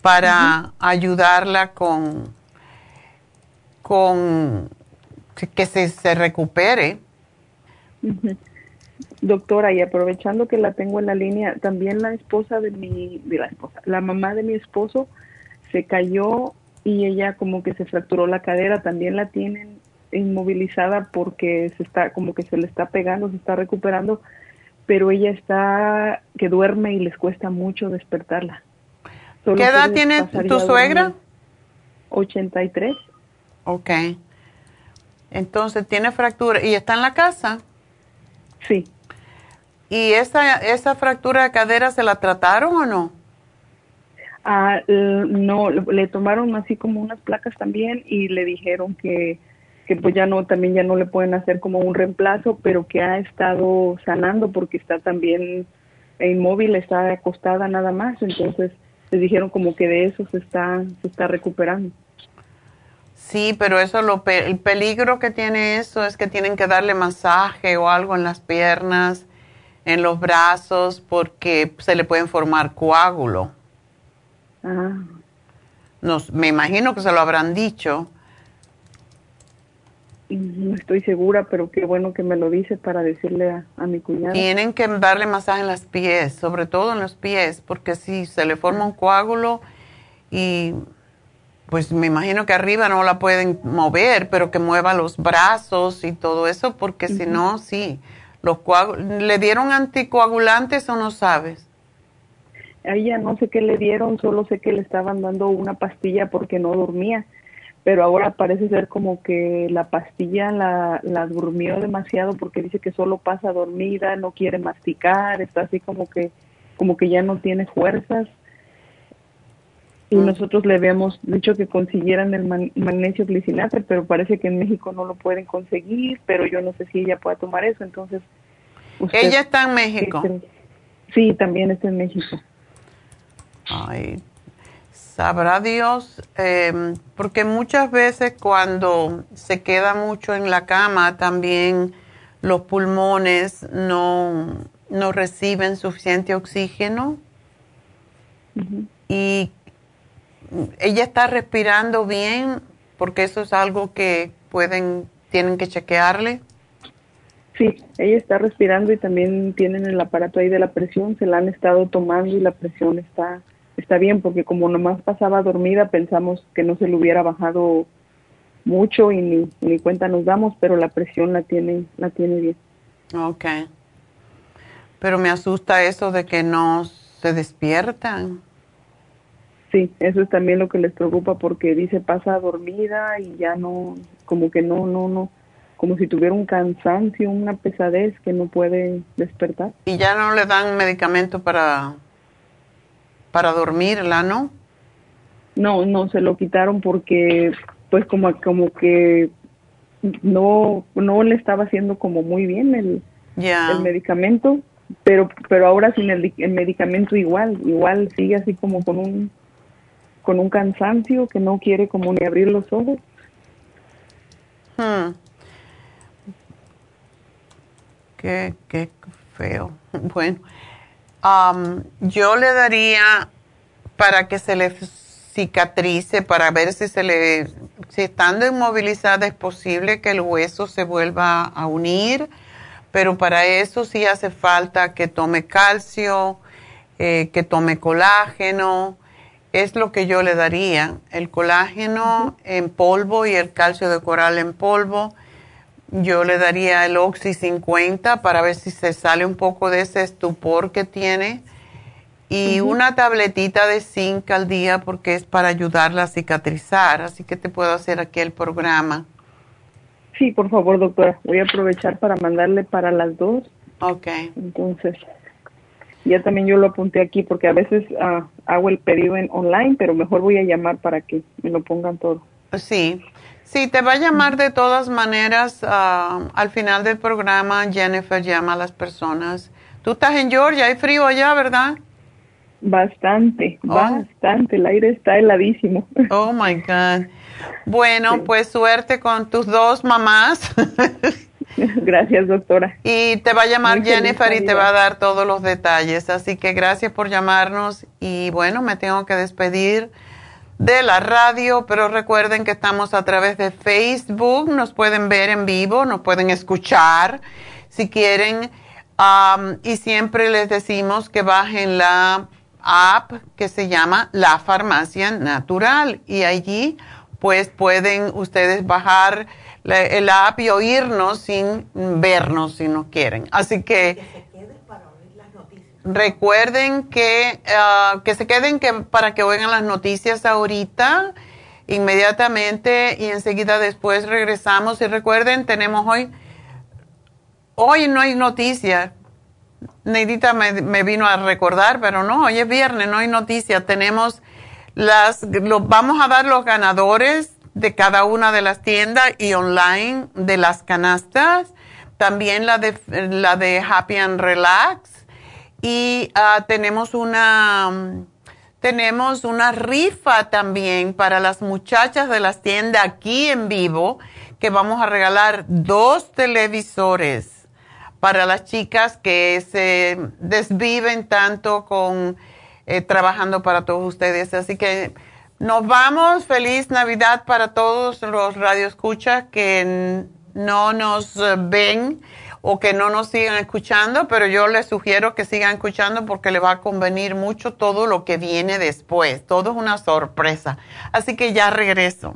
para ayudarla con, con que se, se recupere. Doctora, y aprovechando que la tengo en la línea, también la esposa de mi, de la esposa, la mamá de mi esposo se cayó y ella como que se fracturó la cadera, también la tienen inmovilizada porque se está, como que se le está pegando, se está recuperando, pero ella está, que duerme y les cuesta mucho despertarla. ¿Qué edad tiene tu suegra? 83. Ok. Entonces tiene fractura. ¿Y está en la casa? Sí. ¿Y esa, esa fractura de cadera se la trataron o no? Ah, no, le tomaron así como unas placas también y le dijeron que, que pues ya no, también ya no le pueden hacer como un reemplazo, pero que ha estado sanando porque está también inmóvil, está acostada nada más, entonces le dijeron como que de eso se está, se está recuperando. Sí, pero eso lo el peligro que tiene eso es que tienen que darle masaje o algo en las piernas, en los brazos, porque se le pueden formar coágulo. Ah. Nos, me imagino que se lo habrán dicho. No estoy segura, pero qué bueno que me lo dice para decirle a, a mi cuñada. Tienen que darle masaje en los pies, sobre todo en los pies, porque si se le forma un coágulo y pues me imagino que arriba no la pueden mover, pero que mueva los brazos y todo eso, porque si no, sí. Los ¿Le dieron anticoagulantes o no sabes? A ella no sé qué le dieron, solo sé que le estaban dando una pastilla porque no dormía, pero ahora parece ser como que la pastilla la, la durmió demasiado porque dice que solo pasa dormida, no quiere masticar, está así como que como que ya no tiene fuerzas y nosotros le habíamos dicho que consiguieran el magnesio glicinato, pero parece que en México no lo pueden conseguir, pero yo no sé si ella pueda tomar eso, entonces... ¿Ella está en México? Sí, también está en México. Ay, sabrá Dios, em, porque muchas veces cuando se queda mucho en la cama también los pulmones no, no reciben suficiente oxígeno. Y ella está respirando bien, porque eso es algo que pueden, tienen que chequearle. Sí, ella está respirando y también tienen el aparato ahí de la presión, se la han estado tomando y la presión está está bien porque como nomás pasaba dormida pensamos que no se le hubiera bajado mucho y ni, ni cuenta nos damos, pero la presión la tiene la tiene bien. Ok. Pero me asusta eso de que no se despiertan. Sí, eso es también lo que les preocupa porque dice pasa dormida y ya no, como que no, no, no, como si tuviera un cansancio, una pesadez que no puede despertar. Y ya no le dan medicamento para, para dormirla, ¿no? No, no, se lo quitaron porque pues como, como que no, no le estaba haciendo como muy bien el, el medicamento, pero, pero ahora sin el, el medicamento igual, igual sigue así como con un con un cansancio que no quiere como ni abrir los ojos. Hmm. Qué, qué feo. Bueno, um, yo le daría para que se le cicatrice, para ver si se le, si estando inmovilizada es posible que el hueso se vuelva a unir, pero para eso sí hace falta que tome calcio, eh, que tome colágeno, es lo que yo le daría, el colágeno en polvo y el calcio de coral en polvo. Yo le daría el Oxy 50 para ver si se sale un poco de ese estupor que tiene. Y una tabletita de zinc al día porque es para ayudarla a cicatrizar. Así que te puedo hacer aquí el programa. Sí, por favor, doctora. Voy a aprovechar para mandarle para las dos. Ok. Entonces, ya también yo lo apunté aquí porque a veces ah, hago el pedido en online, pero mejor voy a llamar para que me lo pongan todo. Sí, sí, te va a llamar de todas maneras. Ah, al final del programa, Jennifer llama a las personas. Tú estás en Georgia, hay frío allá, ¿verdad? Bastante, oh. bastante. El aire está heladísimo. Oh my God. Bueno, pues suerte con tus dos mamás. Gracias, doctora. Y te va a llamar Jennifer y te va a dar todos los detalles. Así que gracias por llamarnos. Y bueno, me tengo que despedir de la radio, pero recuerden que estamos a través de Facebook. Nos pueden ver en vivo, nos pueden escuchar si quieren. y siempre les decimos que bajen la app que se llama La Farmacia Natural. Y allí pues pueden ustedes bajar el app y oírnos sin vernos si no quieren. Así que, recuerden que, ah, que se queden que, para que oigan las noticias ahorita, inmediatamente y enseguida después regresamos. Y recuerden, tenemos hoy, hoy no hay noticias. Neidita me, me, vino a recordar, pero no, hoy es viernes, no hay noticias. Tenemos las, vamos a dar los ganadores de cada una de las tiendas y online de las canastas, también la de, la de Happy and Relax. Y ah, tenemos una tenemos una rifa también para las muchachas de las tiendas aquí en vivo que vamos a regalar dos televisores para las chicas que se desviven tanto con eh, trabajando para todos ustedes. Así que Nos vamos. Feliz Navidad para todos los radioescuchas que no nos ven o que no nos sigan escuchando, pero yo les sugiero que sigan escuchando porque le va a convenir mucho todo lo que viene después. Todo es una sorpresa. Así que ya regreso.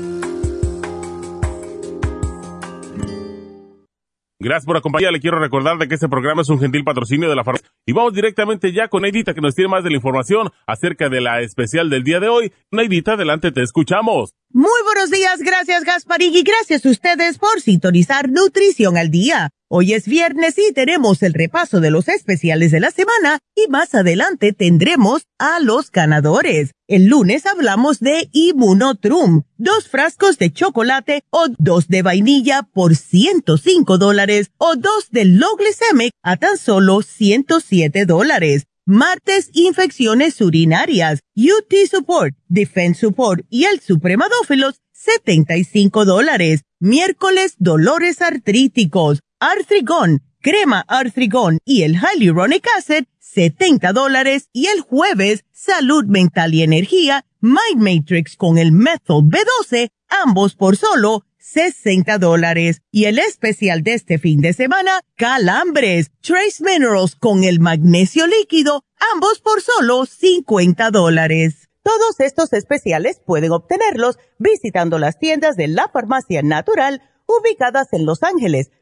Gracias por acompañar. Le quiero recordar de que este programa es un gentil patrocinio de la farmacia. Y vamos directamente ya con Neidita que nos tiene más de la información acerca de la especial del día de hoy. Neidita, adelante, te escuchamos. Muy buenos días, gracias Gasparín y gracias a ustedes por sintonizar Nutrición al Día. Hoy es viernes y tenemos el repaso de los especiales de la semana y más adelante tendremos a los ganadores. El lunes hablamos de Immunotrum, dos frascos de chocolate o dos de vainilla por 105 dólares o dos de Low Glycemic a tan solo 107 dólares. Martes, infecciones urinarias, UT Support, Defense Support y el Supremadófilos, 75 dólares. Miércoles, dolores artríticos Artrigón, crema Artrigón y el Hyaluronic Acid, 70 dólares. Y el jueves, salud mental y energía, Mind Matrix con el Methyl B12, ambos por solo 60 dólares. Y el especial de este fin de semana, calambres, Trace Minerals con el magnesio líquido, ambos por solo 50 dólares. Todos estos especiales pueden obtenerlos visitando las tiendas de la farmacia natural ubicadas en Los Ángeles,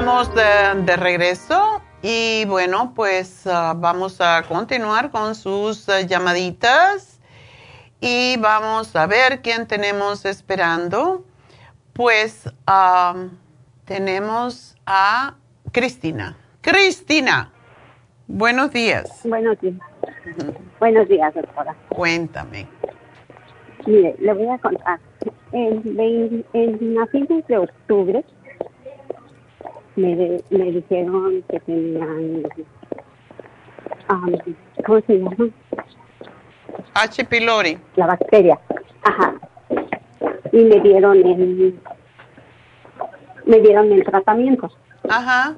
Estamos de, regreso y bueno, pues ah, vamos a continuar con sus ah, llamaditas y vamos a ver quién tenemos esperando. Pues tenemos a Cristina. Cristina, buenos días. Buenos días. Buenos días, doctora. Cuéntame. Mire, le voy a contar. En, en, a fines de octubre me, me dijeron que tenían, um, ¿cómo se llama? H. pylori. La bacteria. Ajá. Y me dieron el me dieron el tratamiento. Ajá.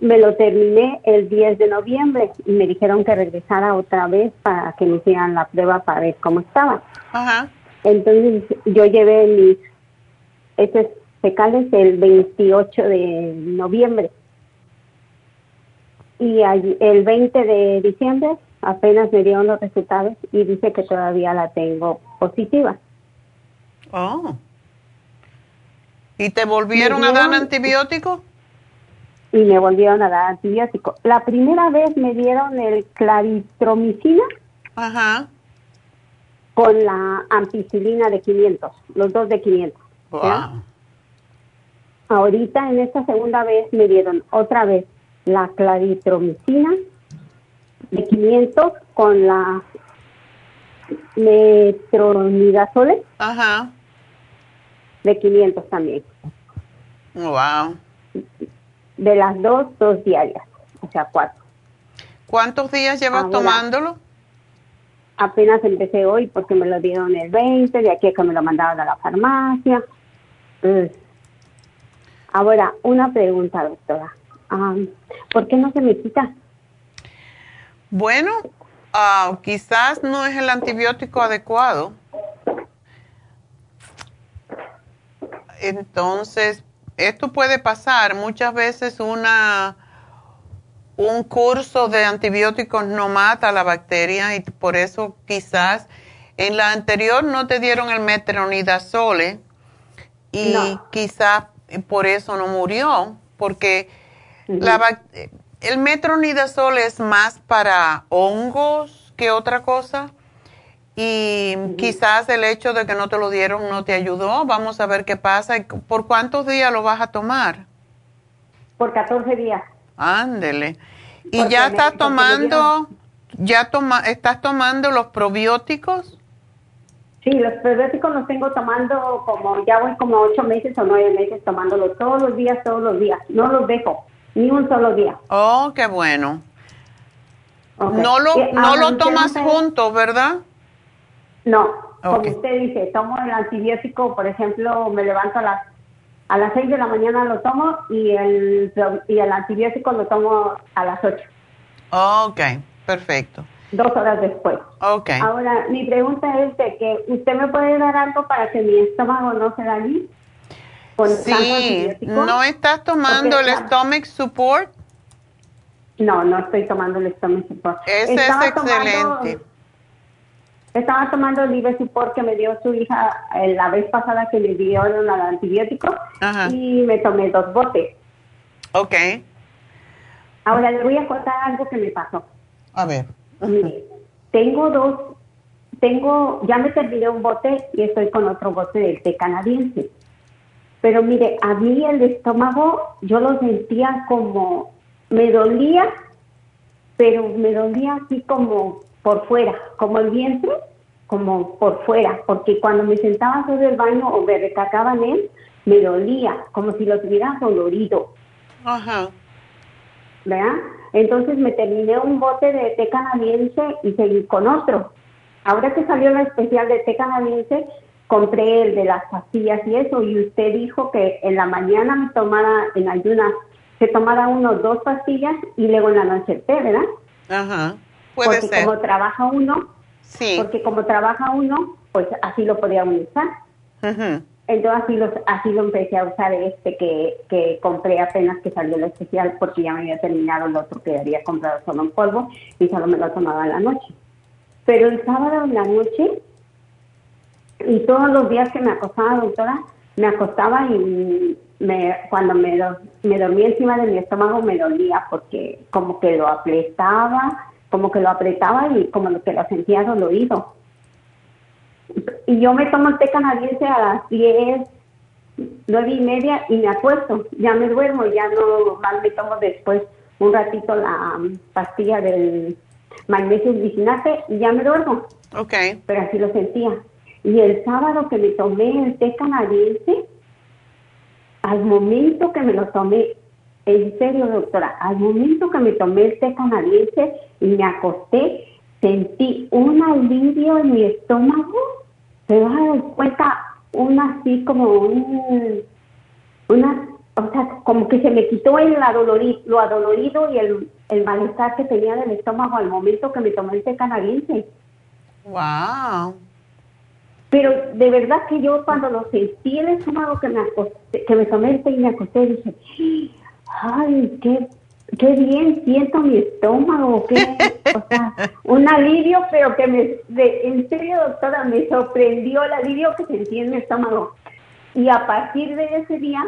Me lo terminé el 10 de noviembre y me dijeron que regresara otra vez para que me hicieran la prueba para ver cómo estaba. Ajá. Entonces yo llevé mis heces fecales el 28 de noviembre. Y el 20 de diciembre apenas me dieron los resultados y dice que todavía la tengo positiva. Oh. ¿Y te volvieron a dar antibiótico? Y me volvieron a dar antibiótico. La primera vez me dieron el claritromicina. Ajá. Con la ampicilina de 500, los dos de 500. Wow. Ahorita en esta segunda vez me dieron otra vez la claritromicina de 500 con la metronidazole. Ajá. De 500 también. Wow. De las dos, dos diarias, o sea, cuatro. ¿Cuántos días llevas tomándolo? Apenas empecé hoy porque me lo dieron el 20, de aquí que me lo mandaron a la farmacia. Ahora, una pregunta, doctora. ¿Por qué no se me quita? Bueno, ah, quizás no es el antibiótico adecuado. Entonces, esto puede pasar. Muchas veces una, un curso de antibióticos no mata la bacteria y por eso quizás en la anterior no te dieron el metronidazole y quizás por eso no murió, porque la, el metronidazole es más para hongos que otra cosa y quizás el hecho de que no te lo dieron no te ayudó. Vamos a ver qué pasa. ¿Por cuántos días lo vas a tomar? Por 14 días. Ándele. ¿Y ya estás tomando, ya toma, estás tomando los probióticos? Sí, los probióticos los tengo tomando como, ya voy como ocho meses o nueve meses tomándolos todos los días, todos los días. No los dejo, ni un solo día. Oh, qué bueno. No lo, no lo tomas juntos, ¿verdad? No, como usted dice, tomo el antibiótico, por ejemplo, me levanto a las a las 6 de la mañana lo tomo y el, y el antibiótico lo tomo a las 8. Ok, perfecto. Dos horas después. Ok. Ahora, mi pregunta es de que usted me puede dar algo para que mi estómago no se dañe. sí, ¿no estás tomando el stomach support? No, no estoy tomando el stomach support. Ese es excelente. Estaba tomando el Libre Support que me dio su hija eh, la vez pasada que le dieron el antibiótico y me tomé dos botes. Ok. Ahora le voy a contar algo que me pasó. A ver. Tengo dos, tengo, ya me terminé un bote y estoy con otro bote del té canadiense. Pero mire, a mí el estómago yo lo sentía como, me dolía, pero me dolía así como por fuera, como el vientre, como por fuera, porque cuando me sentaba sobre el baño o me recargaba en él, me dolía, como si lo tuviera dolorido. Ajá. ¿Verdad? Entonces me terminé un bote de té canadiense y seguí con otro. Ahora que salió la especial de té canadiense, compré el de las pastillas y eso, y usted dijo que en la mañana me tomara en ayunas, se tomara uno dos pastillas y luego en la noche el té, ¿verdad? Ajá porque como trabaja uno, sí. porque como trabaja uno, pues así lo podía usar. Entonces así, los, así lo empecé a usar este que, que compré apenas que salió el especial porque ya me había terminado el otro que había comprado solo en polvo y solo me lo tomaba en la noche. Pero el sábado en la noche y todos los días que me acostaba, doctora, me acostaba y me, cuando me, me dormía encima de mi estómago me dolía porque como que lo aplastaba como que lo apretaba y como que lo sentía dolorido. Y yo me tomo el té canadiense a las 10, 9 y media y me acuesto, ya me duermo, ya no más me tomo después un ratito la um, pastilla del magnesio vicinate y ya me duermo. Ok. Pero así lo sentía. Y el sábado que me tomé el té canadiense, al momento que me lo tomé, en serio, doctora, al momento que me tomé el té canadiense y me acosté, sentí un alivio en mi estómago. Se vas a dar cuenta, una así como un, una, o sea, como que se me quitó el adolorido, lo adolorido y el, el malestar que tenía del estómago al momento que me tomé este canadiense. Wow. Pero de verdad que yo cuando lo sentí el estómago que me que me tomé el té y me acosté, dije, ay, qué, qué bien siento mi estómago, qué, o sea, un alivio, pero que me, en serio, doctora, me sorprendió el alivio que sentí en mi estómago. Y a partir de ese día,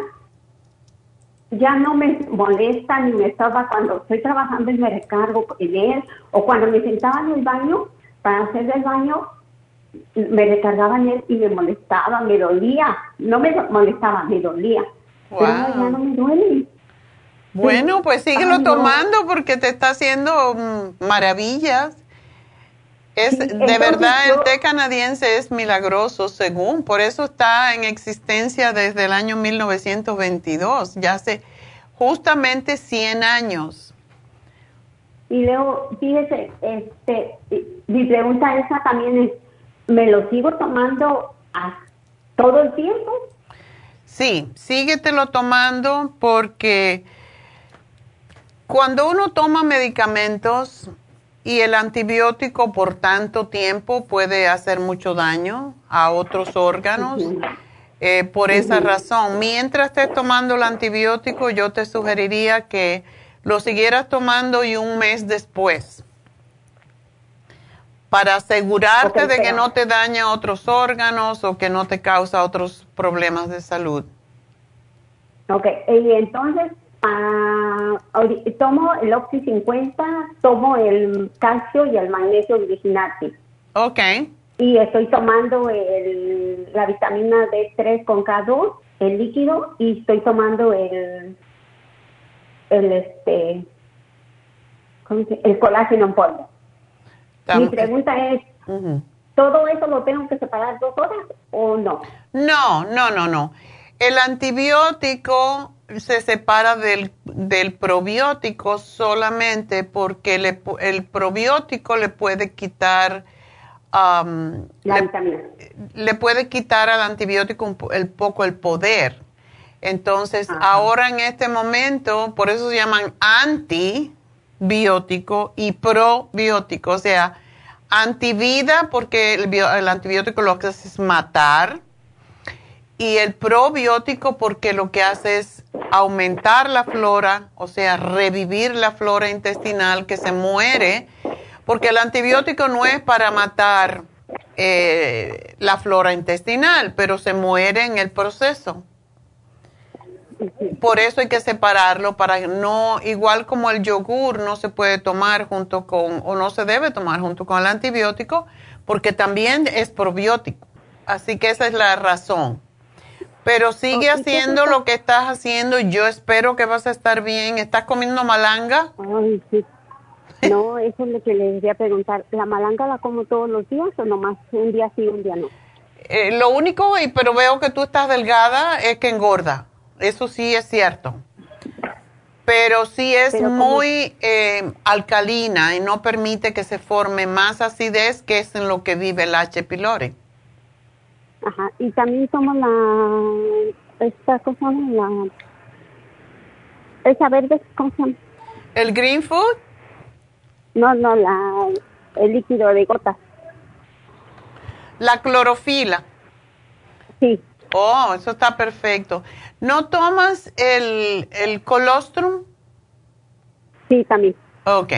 ya no me molesta ni me estaba cuando estoy trabajando y me recargo en él, o cuando me sentaba en el baño para hacer el baño, me recargaba en él y me molestaba, me dolía, no me molestaba, me dolía. Pero ya no me duele. Bueno, pues síguelo tomando porque te está haciendo mm, maravillas. Es de verdad el té canadiense es milagroso según, por eso está en existencia desde el año 1922, ya hace justamente 100 años. Y luego, fíjese, este, mi pregunta esa también es, ¿me lo sigo tomando a todo el tiempo? Sí, síguetelo tomando porque cuando uno toma medicamentos y el antibiótico por tanto tiempo puede hacer mucho daño a otros órganos, eh, por esa razón, mientras estés tomando el antibiótico, yo te sugeriría que lo siguieras tomando y un mes después para asegurarte de que no te daña otros órganos o que no te causa otros problemas de salud. Ok, y entonces Ah, tomo el Oxy 50, tomo el calcio y el magnesio originati. Ok. Y estoy tomando el, la vitamina D3 con K2, el líquido, y estoy tomando el, el este, el colágeno en polvo. Mi pregunta es, ¿todo eso lo tengo que separar dos horas o no? No, no, no, no. El antibiótico se separa del, del probiótico solamente porque le, el probiótico le puede quitar um, la le, le, puede quitar al antibiótico un, el poco el poder. Entonces, ahora en este momento, por eso se llaman antibiótico y probiótico, o sea, antivida porque el, el antibiótico lo que hace es matar y el probiótico porque lo que hace es aumentar la flora, o sea, revivir la flora intestinal que se muere, porque el antibiótico no es para matar eh, la flora intestinal, pero se muere en el proceso. Por eso hay que separarlo para no, igual como el yogur no se puede tomar junto con, o no se debe tomar junto con el antibiótico, porque también es probiótico. Así que esa es la razón. Pero sigue haciendo lo que estás haciendo y yo espero que vas a estar bien. ¿Estás comiendo malanga? Ay, sí. No, eso es lo que le quería preguntar. ¿La malanga la como todos los días o nomás un día sí, un día no? Eh, lo único, pero veo que tú estás delgada, es que engorda. Eso sí es cierto. Pero sí es muy eh, alcalina y no permite que se forme más acidez, que es en lo que vive el H. pylori. Ajá, y también tomo la, esta cosa, la, esa verde, ¿cómo se llama? ¿El green food? No, no, la, el líquido de gotas. La clorofila. Sí. Oh, eso está perfecto. ¿No tomas el, el colostrum? Sí, también. Ok.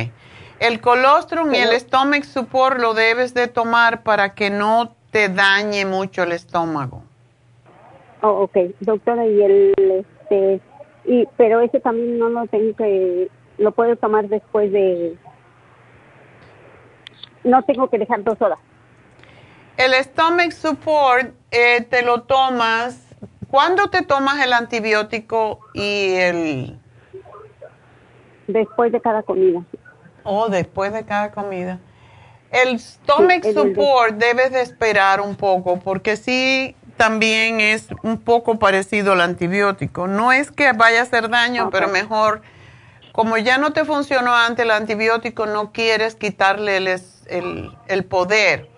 El colostrum y el stomach support lo debes de tomar para que no te dañe mucho el estómago. Oh, ok, doctora, y el, este, y, pero ese también no lo tengo que, lo puedo tomar después de, no tengo que dejar dos horas. El stomach support eh, te lo tomas, ¿cuándo te tomas el antibiótico y el...? Después de cada comida. Oh, después de cada comida. El stomach support debes de esperar un poco porque sí también es un poco parecido al antibiótico. No es que vaya a hacer daño, pero mejor, como ya no te funcionó antes el antibiótico, no quieres quitarle el, poder.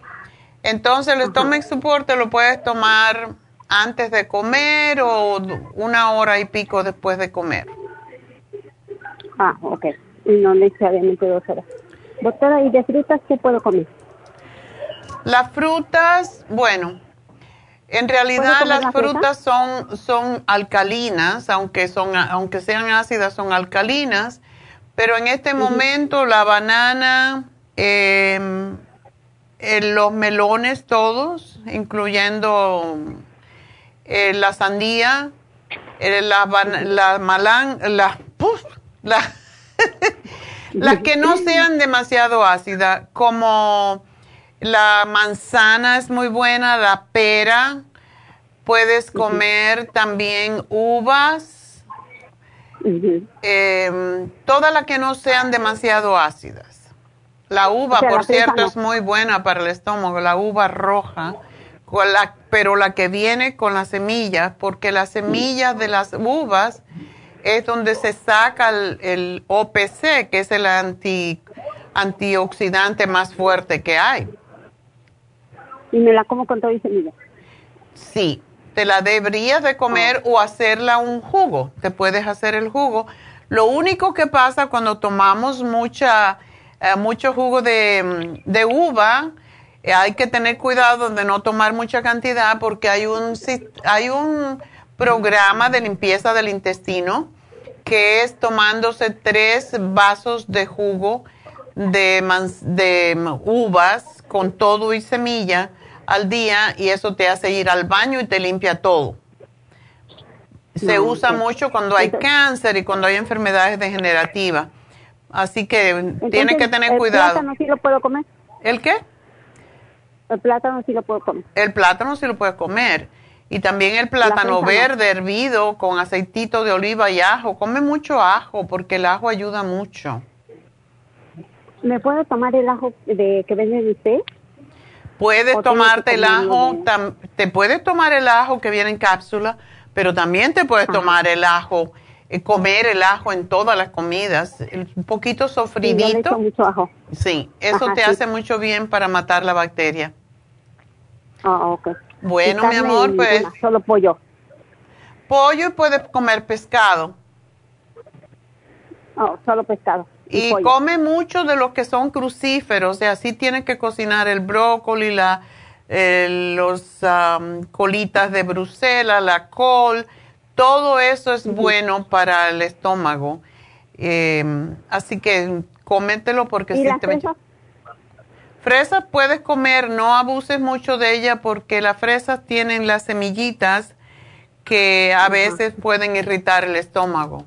Entonces el stomach support te lo puedes tomar antes de comer o una hora y pico después de comer. Ah, ok. No necesariamente dos horas. Doctora, ¿y de frutas qué puedo comer? Las frutas, bueno, en realidad las frutas son, son alcalinas, aunque, son, aunque sean ácidas, son alcalinas, pero en este momento la banana, em, eh, los melones todos, incluyendo eh, la sandía, eh, la, la malán, la, las que no sean demasiado ácidas, como la manzana es muy buena, la pera, puedes comer también uvas, em, todas las que no sean demasiado ácidas. La uva, por cierto, es muy buena para el estómago, la uva roja, pero la que viene con las semillas, porque las semillas de las uvas es donde se saca el, OPC, que es el anti, antioxidante más fuerte que hay. ¿Y me la como con todo y semilla? Sí, te la deberías de comer oh. o hacerla un jugo. Te puedes hacer el jugo. Lo único que pasa cuando tomamos mucha, eh, mucho jugo de, de uva, eh, hay que tener cuidado de no tomar mucha cantidad porque hay un, hay un programa de limpieza del intestino que es tomándose tres vasos de jugo de, de uvas con todo y semilla al día y eso te hace ir al baño y te limpia todo. Se usa mucho cuando hay cáncer y cuando hay enfermedades degenerativas. Así que tiene que tener cuidado. ¿El plátano sí lo puedo comer? ¿El qué? El plátano sí lo puedo comer. El plátano sí lo puedes comer. Y también el plátano verde hervido con aceitito de oliva y ajo. Come mucho ajo porque el ajo ayuda mucho. ¿Me puedo tomar el ajo de que vende usted? Puedes tomarte el ajo, te puedes tomar el ajo que viene en cápsula, pero también te puedes tomar el ajo, eh, comer el ajo en todas las comidas, un poquito sofridito. Sí, mucho ajo. Sí, eso te hace mucho bien para matar la bacteria. Ah, ok. Bueno, mi amor, pues. Solo pollo. Pollo y puedes comer pescado. Oh, solo pescado. Y, come mucho de los que son crucíferos, o sea, sí tienes que cocinar el brócoli, la, los colitas de Bruselas, la col, todo eso es bueno para el estómago. Em, así que cómetelo porque si te Fresas puedes comer, no abuses mucho de ella porque las fresas tienen las semillitas que a veces pueden irritar el estómago.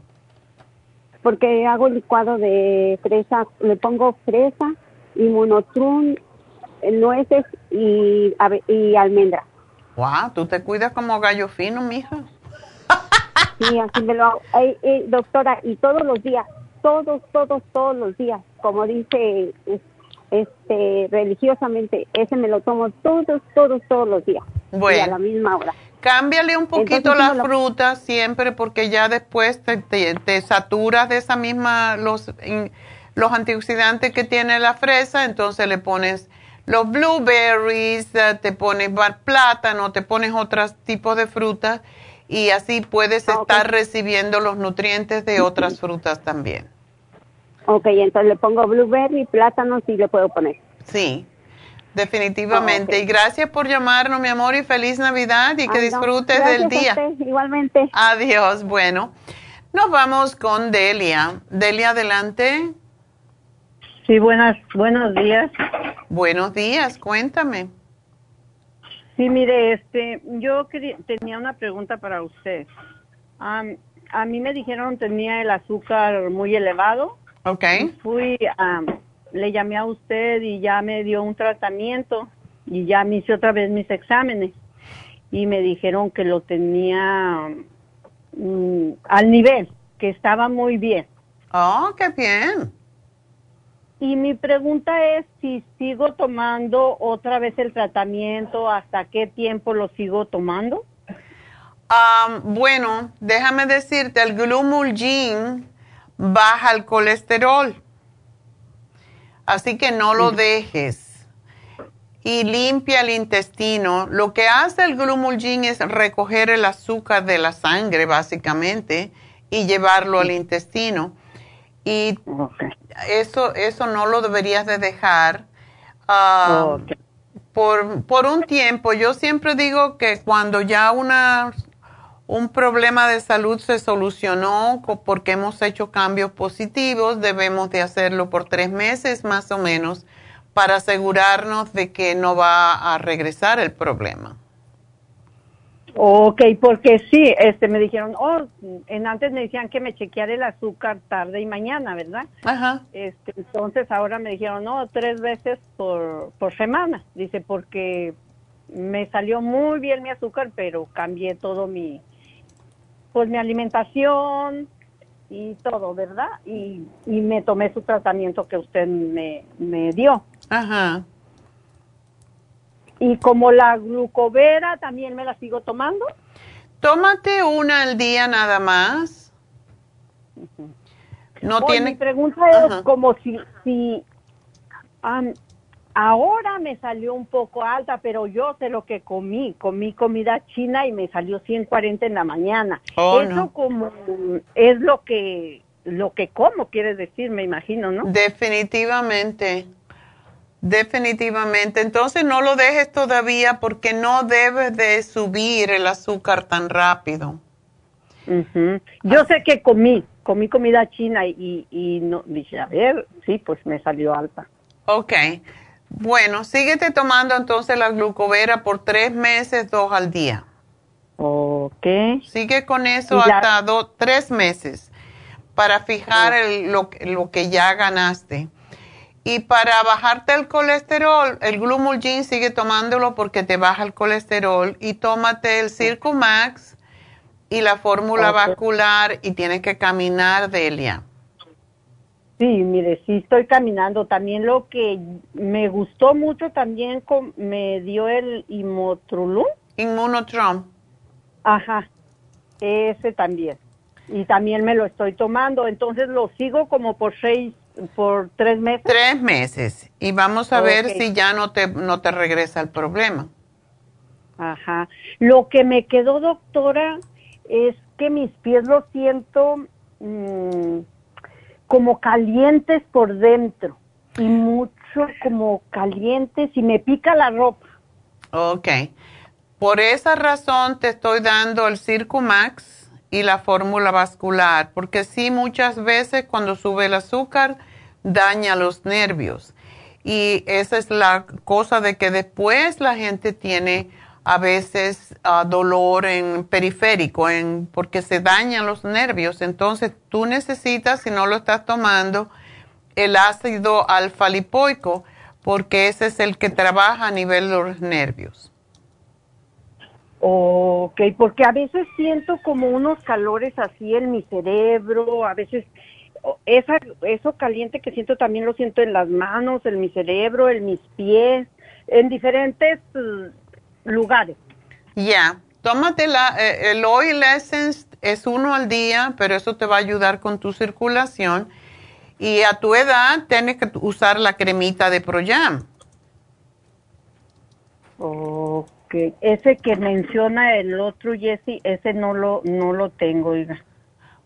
Porque hago licuado de fresa, le pongo fresa, y monotrun, nueces y, y almendra. Wow, tú te cuidas como gallo fino, mija. Sí, así me lo hago. doctora, y todos los días, todos, todos, todos los días, como dice este religiosamente, ese me lo tomo todos, todos, todos los días. Bueno. Y a la misma hora. Cámbiale un poquito la fruta siempre porque ya después te, te, saturas de esa misma, los, los antioxidantes que tiene la fresa, entonces le pones los blueberries, eh, te pones plátano, te pones otros tipos de frutas y así puedes ah, estar recibiendo los nutrientes de otras frutas también. Ok, entonces le pongo blueberry, plátano, sí le puedo poner. Sí, definitivamente. Ah, y gracias por llamarnos, mi amor, y feliz Navidad y que disfrutes del día. igualmente. Adiós. Bueno, nos vamos con Delia. Delia, adelante. Sí, buenas, buenos días. Buenos días, cuéntame. Sí, mire, este, yo tenía una pregunta para usted. a mí me dijeron tenía el azúcar muy elevado Ok. Fui, a, le llamé a usted y ya me dio un tratamiento y ya me hice otra vez mis exámenes y me dijeron que lo tenía mm, al nivel, que estaba muy bien. Oh, qué bien. Y mi pregunta es si sigo tomando otra vez el tratamiento, ¿hasta qué tiempo lo sigo tomando? bueno, déjame decirte, el Glumulgin baja el colesterol. Así que no lo dejes. Y limpia el intestino. Lo que hace el glumulgin es recoger el azúcar de la sangre, básicamente, y llevarlo al intestino. Y eso, eso no lo deberías de dejar. Ah, por, por un tiempo, yo siempre digo que cuando ya una un problema de salud se solucionó porque hemos hecho cambios positivos, debemos de hacerlo por tres meses más o menos para asegurarnos de que no va a regresar el problema. Ok, porque sí, este, me dijeron, oh, en antes me decían que me chequeara el azúcar tarde y mañana, ¿verdad? Ajá. Este, entonces ahora me dijeron, no, tres veces por, por semana. Dice, porque me salió muy bien mi azúcar, pero cambié todo mi, pues mi alimentación y todo, ¿verdad? Y, y me tomé su tratamiento que usted me, me dio. Ajá. Y como la glucovera también me la sigo tomando. Tómate una al día nada más. No tiene. Mi pregunta es como si, si Ahora me salió un poco alta, pero yo sé lo que comí. Comí comida china y me salió 140 en la mañana. Oh, Eso como es lo que lo que como, quieres decir, me imagino, ¿no? Definitivamente. Definitivamente. Entonces no lo dejes todavía porque no debes de subir el azúcar tan rápido. Yo sé que comí, comí comida china y, y no, dije, a ver, sí, pues me salió alta. Ok. Bueno, síguete tomando entonces la glucovera por tres meses, dos al día. Ok. Sigue con eso hasta dos, tres meses para fijar lo, lo, que ya ganaste. Y para bajarte el colesterol, el Glumulgin sigue tomándolo porque te baja el colesterol y tómate el Circumax y la fórmula vascular y tienes que caminar, Delia. Sí, mire, sí estoy caminando. También lo que me gustó mucho también me dio el Imotrulum. Inmunotrom. Ajá, ese también. Y también me lo estoy tomando. Entonces lo sigo como por seis, por tres meses. Tres meses. Y vamos a ver si ya no te, no te regresa el problema. Ajá. Lo que me quedó, doctora, es que mis pies los siento... Mmm, como calientes por dentro y mucho como calientes y me pica la ropa. Ok. Por esa razón te estoy dando el Circumax y la fórmula vascular, porque sí muchas veces cuando sube el azúcar daña los nervios. Y esa es la cosa de que después la gente tiene a veces ah, dolor en periférico, en, porque se dañan los nervios. Entonces tú necesitas, si no lo estás tomando, el ácido alfa-lipoico, porque ese es el que trabaja a nivel de los nervios. Ok, porque a veces siento como unos calores así en mi cerebro, a veces esa, eso caliente que siento también lo siento en las manos, en mi cerebro, en mis pies, en diferentes lugares. Ya, tómate la, eh, el Oil Essence, es uno al día, pero eso te va a ayudar con tu circulación. Y a tu edad tienes que usar la cremita de Proyam. Ok, ese que menciona el otro Jesse, ese no lo, no lo tengo, oiga.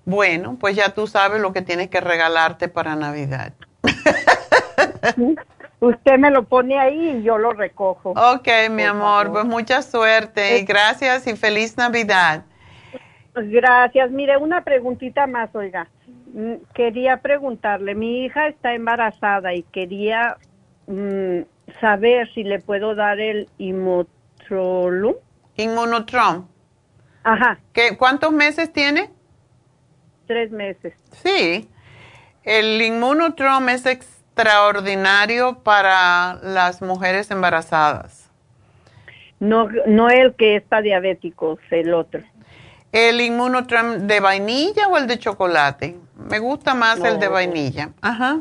Bueno, pues ya tú sabes lo que tienes que regalarte para Navidad. Usted me lo pone ahí y yo lo recojo. Ok, mi amor, pues mucha suerte y gracias y feliz Navidad. Gracias. Mire, una preguntita más, oiga. Mm, quería preguntarle, mi hija está embarazada y quería mm, saber si le puedo dar el Imotrolum. Inmunotrom. Ajá. ¿Qué, ¿Cuántos meses tiene? Tres meses. Sí. El Inmunotrom es extraordinario para las mujeres embarazadas. No, no el que está diabético, el otro. ¿El inmunotram de vainilla o el de chocolate? Me gusta más el de vainilla. Ajá.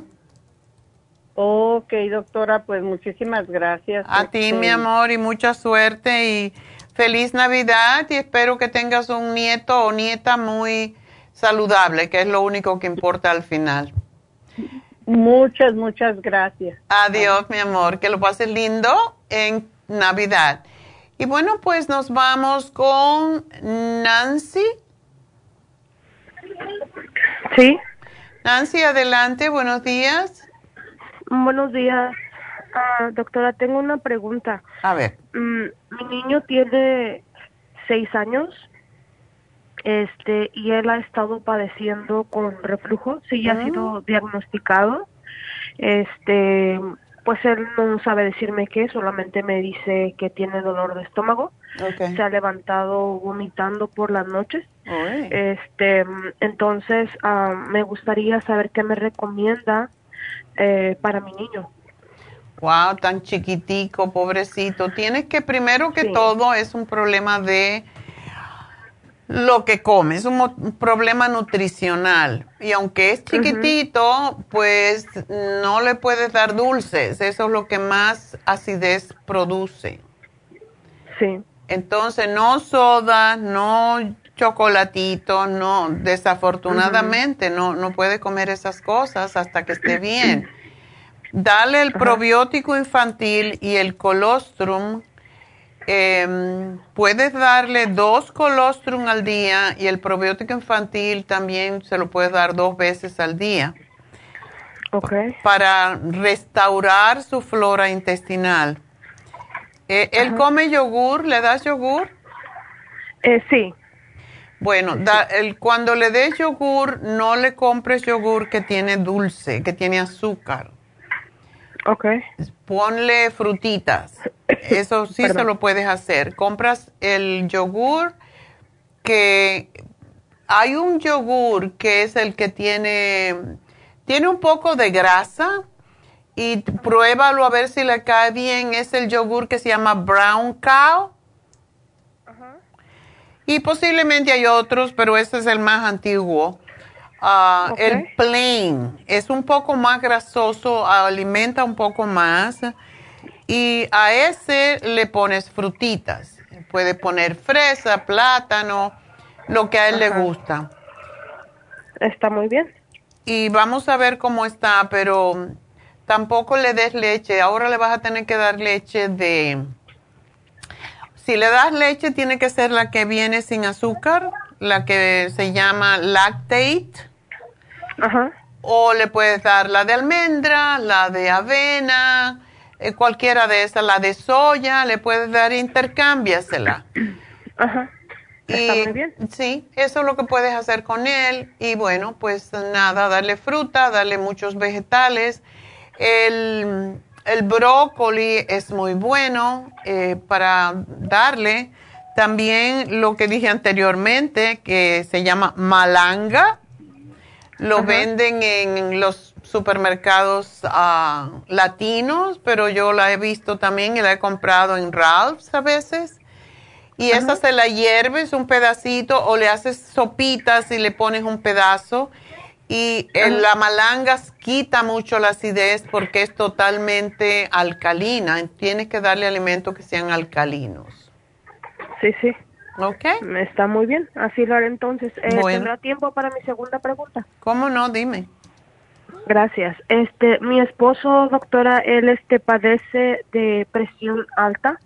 Ok, doctora, pues muchísimas gracias. A ti, mi amor, y mucha suerte y feliz Navidad y espero que tengas un nieto o nieta muy saludable, que es lo único que importa al final. Muchas, muchas gracias. Adiós, mi amor. Que lo pases lindo en Navidad. Y bueno, pues nos vamos con Nancy. Sí. Nancy, adelante. Buenos días. Buenos días. Ah, doctora, tengo una pregunta. A ver. Mm, mi niño tiene seis años este y él ha estado padeciendo con reflujo, sí, ya ha sido diagnosticado. Este, pues él no sabe decirme qué, solamente me dice que tiene dolor de estómago. Se ha levantado vomitando por las noches. Este, entonces ah, me gustaría saber qué me recomienda eh, para mi niño. Wow, tan chiquitico, pobrecito. Tienes que primero que todo es un problema de lo que come, es un problema nutricional. Y aunque es chiquitito, pues no le puedes dar dulces. Eso es lo que más acidez produce. Sí. Entonces, no soda, no chocolatito, no, desafortunadamente no, no puede comer esas cosas hasta que esté bien. Dale el probiótico infantil y el colostrum. Em, puedes darle dos colostrum al día y el probiótico infantil también se lo puedes dar dos veces al día. Ok. Para restaurar su flora intestinal. Eh, ¿Él come yogur? ¿Le das yogur? Eh, sí. Bueno, el, cuando le des yogur, no le compres yogur que tiene dulce, que tiene azúcar. Ok. Ponle frutitas. Eso sí se lo puedes hacer. Compras el yogur que hay un yogur que es el que tiene tiene un poco de grasa y pruébalo a ver si le cae bien. Es el yogur que se llama Brown Cow. Y posiblemente hay otros, pero este es el más antiguo. Ah, el plain es un poco más grasoso, alimenta un poco más. Y a ese le pones frutitas. Puede poner fresa, plátano, lo que a él le gusta. Está muy bien. Y vamos a ver cómo está, pero tampoco le des leche. Ahora le vas a tener que dar leche de... Si le das leche, tiene que ser la que viene sin azúcar, la que se llama lactate o le puedes dar la de almendra, la de avena, eh, cualquiera de esas, la de soya, le puedes dar, intercámbiasela. Ajá. Está muy bien. Sí, eso es lo que puedes hacer con él. Y bueno, pues nada, darle fruta, darle muchos vegetales. El, brócoli es muy bueno eh, para darle. También lo que dije anteriormente, que se llama malanga lo venden en los supermercados ah, latinos, pero yo la he visto también y la he comprado en Ralph's a veces. Y esa se la hierves un pedacito o le haces sopitas y le pones un pedazo. Y en la malanga quita mucho la acidez porque es totalmente alcalina. Tienes que darle alimentos que sean alcalinos. Sí, sí. Ok. Está muy bien, así lo haré entonces. Eh, ¿Tendrá tiempo para mi segunda pregunta? ¿Cómo no? Dime. Gracias. Este, mi esposo, doctora, él este padece de presión alta.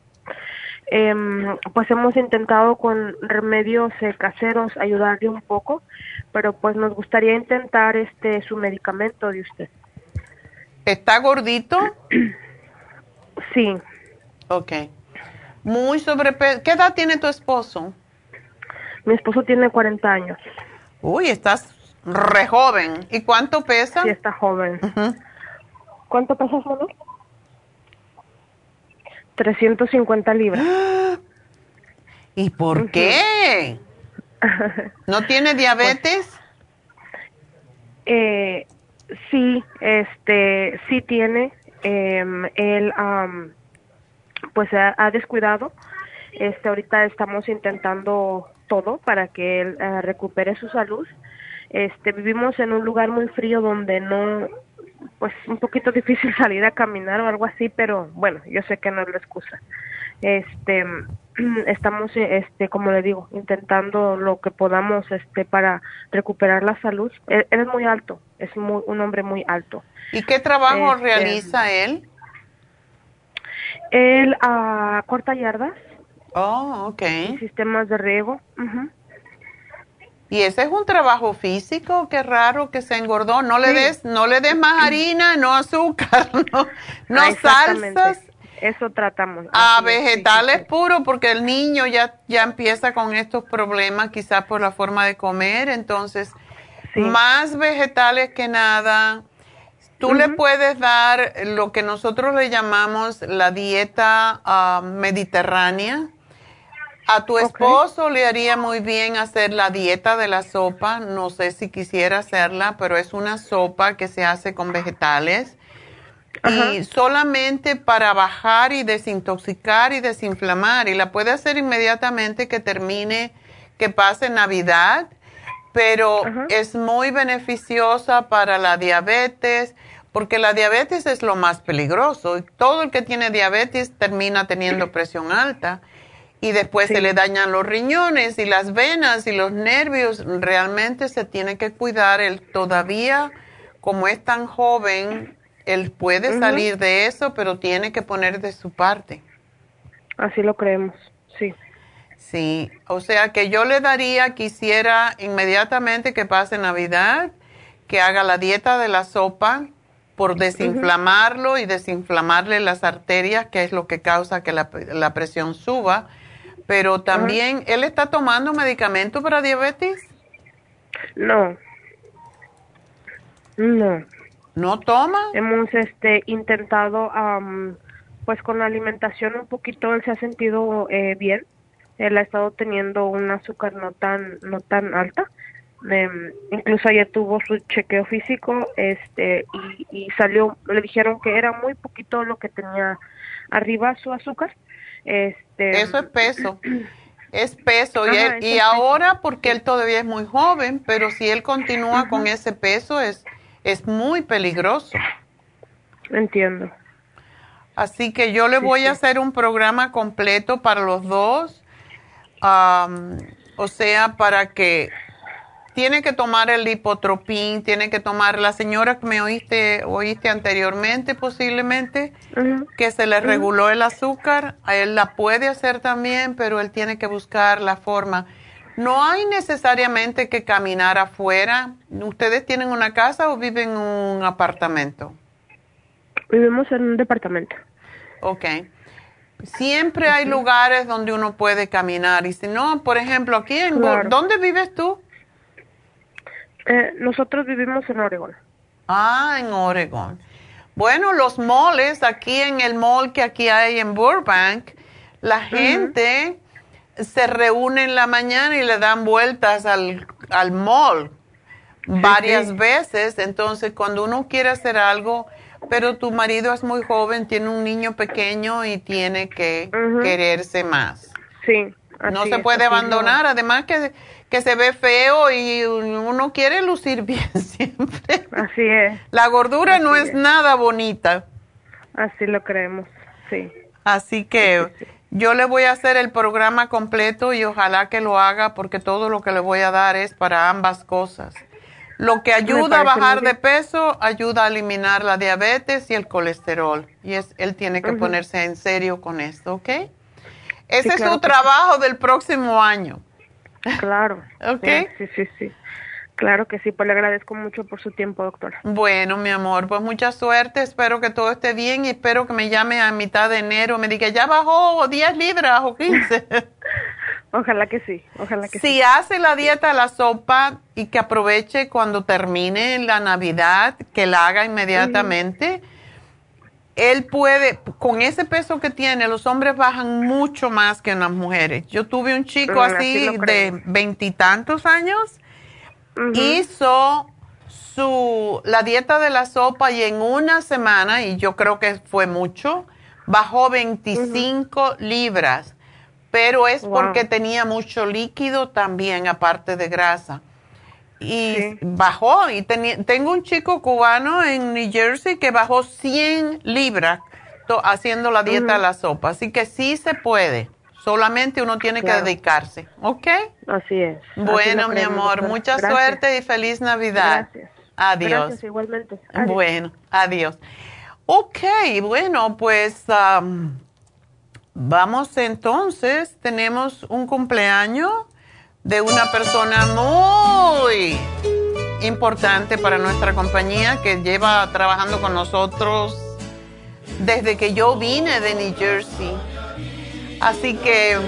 Em, pues hemos intentado con remedios eh, caseros ayudarle un poco, pero pues nos gustaría intentar este su medicamento de usted. ¿Está gordito? sí. Ok. Muy sobrepeso. ¿Qué edad tiene tu esposo? Mi esposo tiene 40 años. Uy, estás re joven. ¿Y cuánto pesa? Sí, está joven. ¿Cuánto pesa, solo? 350 libras. ¿Y por qué? ¿No tiene diabetes? eh, sí, este, sí tiene. Eh, él, pues ha, descuidado. Este, ahorita estamos intentando todo para que él eh, recupere su salud. Este, vivimos en un lugar muy frío donde no, pues un poquito difícil salir a caminar o algo así, pero bueno, yo sé que no es la excusa. Este, estamos, este, como le digo, intentando lo que podamos, este, para recuperar la salud. Él, es muy alto, es muy, un hombre muy alto. ¿Y qué trabajo este, realiza él? Él uh, corta yardas. Oh, ok. Sistemas de riego. Y ese es un trabajo físico, qué raro que se engordó. No le des, no le des más harina, no azúcar, no, no salsas. Eso tratamos. A vegetales puros, porque el niño ya, ya empieza con estos problemas, quizás por la forma de comer. Entonces, más vegetales que nada. Tú le puedes dar lo que nosotros le llamamos la dieta ah, mediterránea a tu esposo le haría muy bien hacer la dieta de la sopa. No sé si quisiera hacerla, pero es una sopa que se hace con vegetales. Y solamente para bajar y desintoxicar y desinflamar. Y la puede hacer inmediatamente que termine, que pase Navidad. Pero es muy beneficiosa para la diabetes, porque la diabetes es lo más peligroso. Todo el que tiene diabetes termina teniendo presión alta y después se le dañan los riñones y las venas y los nervios. Realmente se tiene que cuidar. Él todavía, como es tan joven, él puede salir de eso, pero tiene que poner de su parte. Así lo creemos, sí. Sí, o sea que yo le daría, quisiera inmediatamente que pase Navidad, que haga la dieta de la sopa por desinflamarlo y desinflamarle las arterias, que es lo que causa que la, la presión suba pero también, ¿él está tomando medicamento para diabetes? No. No. ¿No toma? Hemos este intentado, pues con la alimentación un poquito, él se ha sentido eh, bien. Él ha estado teniendo un azúcar no tan, no tan alta. Em, incluso ayer tuvo su chequeo físico este y, y salió, le dijeron que era muy poquito lo que tenía arriba su azúcar este, Eso es peso. Es peso. y, ahora, porque él todavía es muy joven, pero si él continúa con ese peso, es, es muy peligroso. Entiendo. Así que yo le voy a hacer un programa completo para los dos. O sea, para que tiene que tomar el lipotropín, tiene que tomar la señora que me oíste, oíste anteriormente posiblemente, que se le reguló el azúcar, a él la puede hacer también, pero él tiene que buscar la forma. No hay necesariamente que caminar afuera. ¿Ustedes tienen una casa o viven en un apartamento? Vivimos en un departamento. Ok. Siempre hay lugares donde uno puede caminar. Y si no, por ejemplo, aquí en... ¿Dónde vives tú? Eh, nosotros vivimos en Oregon. Ah, en Oregon. Bueno, los moles, aquí en el mall que aquí hay en Burbank, la gente se reúne en la mañana y le dan vueltas al, al mall varias veces. Entonces, cuando uno quiere hacer algo, pero tu marido es muy joven, tiene un niño pequeño y tiene que quererse más. Sí. No se puede abandonar. Además que que se ve feo y uno quiere lucir bien siempre. Así es. La gordura no es, nada bonita. Así lo creemos, sí. Así que yo le voy a hacer el programa completo y ojalá que lo haga porque todo lo que le voy a dar es para ambas cosas. Lo que ayuda a bajar de peso ayuda a eliminar la diabetes y el colesterol. Y es, él tiene que ponerse en serio con esto, ¿ok? Ese es su trabajo del próximo año. Claro. ok. Sí, sí, sí. Claro que sí, pues le agradezco mucho por su tiempo, doctora. Bueno, mi amor, pues mucha suerte, espero que todo esté bien y espero que me llame a mitad de enero, me diga, ya bajó 10 libras o 15. ojalá que sí, ojalá que sí. Si hace la dieta la sopa y que aproveche cuando termine la Navidad, que la haga inmediatamente él puede, con ese peso que tiene, los hombres bajan mucho más que las mujeres. Yo tuve un chico así, de veintitantos años, hizo su, la dieta de la sopa y en una semana, y yo creo que fue mucho, bajó 25 libras, pero es porque tenía mucho líquido también, aparte de grasa y bajó. Y tengo un chico cubano en New Jersey que bajó 100 libras haciendo la dieta de la sopa. Así que sí se puede. Solamente uno tiene que dedicarse. ¿Ok? Así es. Bueno, mi amor, mucha suerte y feliz Navidad. Gracias. Adiós. Gracias, igualmente. Bueno, adiós. Ok, bueno, pues vamos entonces. Tenemos un cumpleaños de una persona muy importante para nuestra compañía que lleva trabajando con nosotros desde que yo vine de New Jersey. Así que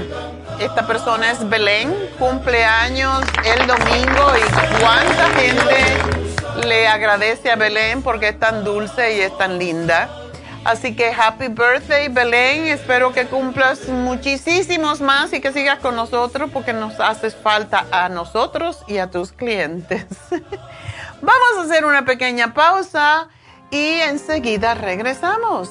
esta persona es Belén, cumpleaños el domingo y cuánta gente le agradece a Belén porque es tan dulce y es tan linda. Así que happy birthday Belén, espero que cumplas muchísimos más y que sigas con nosotros porque nos haces falta a nosotros y a tus clientes. Vamos a hacer una pequeña pausa y enseguida regresamos.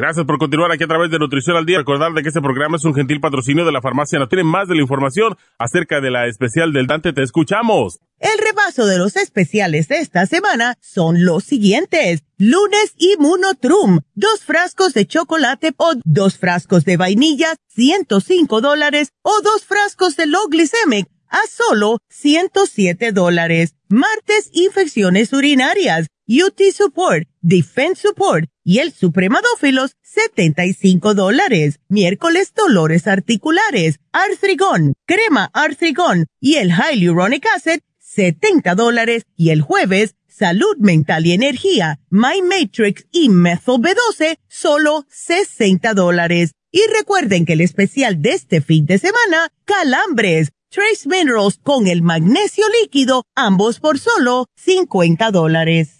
Gracias por continuar aquí a través de Nutrición al Día. Recordar de que este programa es un gentil patrocinio de la farmacia. No tienen más de la información acerca de la especial del Dante. Te escuchamos. El repaso de los especiales de esta semana son los siguientes. Lunes Immunotrum, dos frascos de chocolate o dos frascos de vainilla, 105 dólares o dos frascos de low glycemic a solo 107 dólares. Martes, infecciones urinarias, UT Support, Defense Support y el Supremadófilos, 75 dólares. Miércoles, dolores articulares, Arthrigon, crema Arthrigon y el Hyaluronic Acid, 70 dólares. Y el jueves, salud mental y energía, My Matrix y Methyl B12, solo 60 dólares. Y recuerden que el especial de este fin de semana, calambres, Trace Minerals con el magnesio líquido, ambos por solo 50 dólares.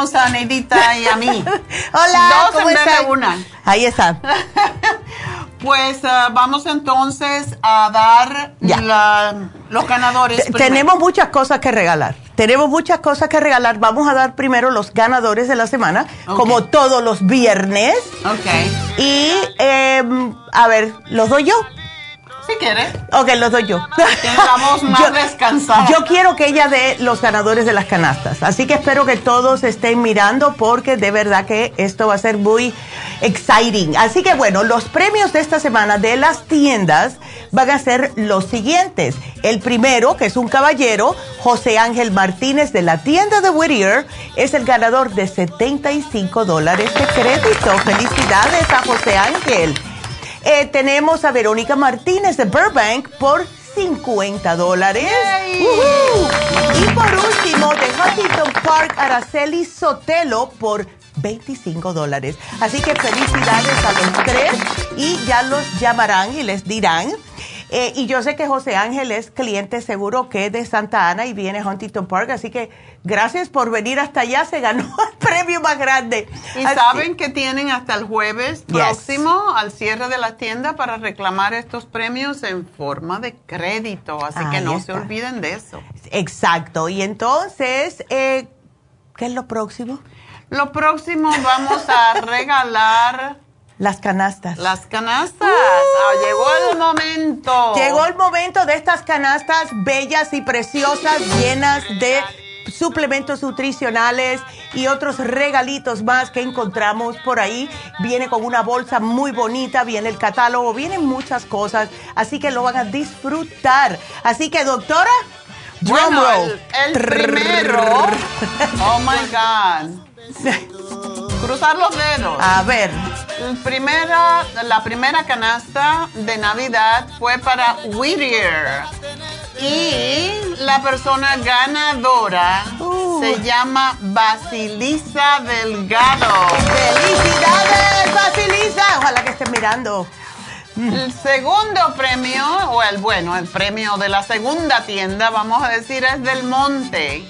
Tenemos a Neidita y a mí. Hola, Dos ¿cómo en vez de una. Ahí está. pues uh, vamos entonces a dar la, los ganadores. tenemos muchas cosas que regalar. Tenemos muchas cosas que regalar. Vamos a dar primero los ganadores de la semana, como todos los viernes. Ok. Y, eh, a ver, ¿los doy yo? Si quiere. Ok, los doy yo. Vamos más yo, descansados. Yo quiero que ella dé los ganadores de las canastas. Así que espero que todos estén mirando porque de verdad que esto va a ser muy exciting. Así que bueno, los premios de esta semana de las tiendas van a ser los siguientes. El primero, que es un caballero, José Ángel Martínez de la tienda de Whittier, es el ganador de 75 dólares de crédito. Felicidades a José Ángel. Eh, tenemos a Verónica Martínez de Burbank por 50 dólares. Y por último, de Huntington Park, Araceli Sotelo por 25 dólares. Así que felicidades a los tres y ya los llamarán y les dirán Eh, y yo sé que José Ángel es cliente seguro que es de Santa Ana y viene a Huntington Park, así que gracias por venir hasta allá, se ganó el premio más grande. Y saben que tienen hasta el jueves próximo al cierre de la tienda para reclamar estos premios en forma de crédito, así que no se olviden de eso. Exacto, y entonces, eh, ¿qué es lo próximo? Lo próximo vamos a regalar las canastas. Las canastas. Ah, llegó el momento. Llegó el momento de estas canastas bellas y preciosas, llenas de suplementos nutricionales y otros regalitos más que encontramos por ahí. Viene con una bolsa muy bonita, viene el catálogo, vienen muchas cosas, así que lo van a disfrutar. Así que, doctora, bueno, el, el primero. oh my God. Cruzar los dedos. A ver. Primera, la primera canasta de Navidad fue para Whittier. Y la persona ganadora uh. se llama Basilisa Delgado. ¡Felicidades, Basilisa! Ojalá que estés mirando. El segundo premio, o el bueno, el premio de la segunda tienda, vamos a decir, es del Monte.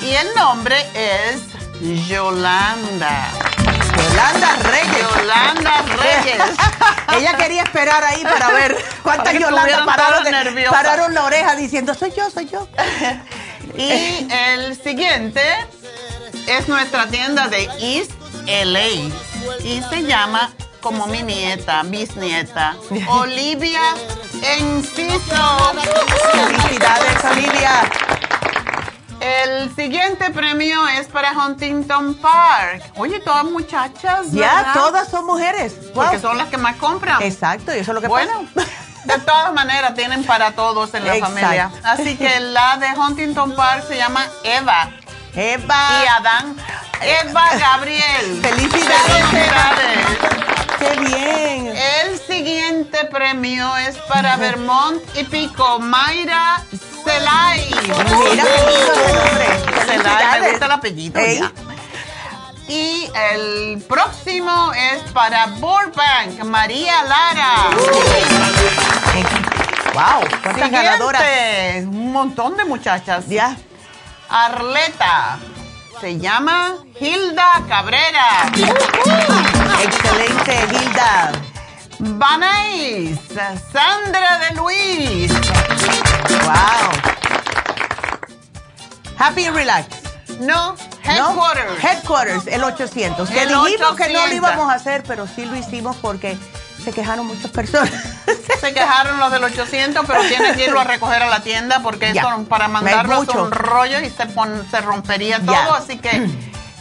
Y el nombre es Yolanda. Yolanda Reyes. Yolanda Reyes. Ella quería esperar ahí para ver cuántas Yolanda pararon, pararon la oreja diciendo, soy yo, soy yo. y el siguiente es nuestra tienda de East LA y se llama como mi nieta, bisnieta, Olivia Enciso. Felicidades, Olivia. El siguiente premio es para Huntington Park. Oye, todas muchachas. Ya, todas son mujeres. Porque son las que más compran. Exacto, y eso es lo que bueno, De todas maneras, tienen para todos en la familia. Así que la de Huntington Park se llama Eva. Eva. Y Adán. Eva Gabriel. Felicidades. Felicidades. Qué bien. El siguiente premio es para Vermont y Pico. Mayra Celay. Mira qué lindo nombre. Celay, me gusta el apellido. Y el próximo es para Burbank, María Lara. wow, cuántas ganadoras. Un montón de muchachas. Ya. Arleta. Se llama Hilda Cabrera. Excelente, Hilda. Banais, Sandra de Luis. Wow. Happy and Relax. No, Headquarters. Headquarters, el 800. Que dijimos que no lo íbamos a hacer, pero sí lo hicimos porque se quejaron muchas personas. Se quejaron los del 800, pero tienen que irlo a recoger a la tienda porque esto para mandarlo es un rollo y se, se rompería todo. Así que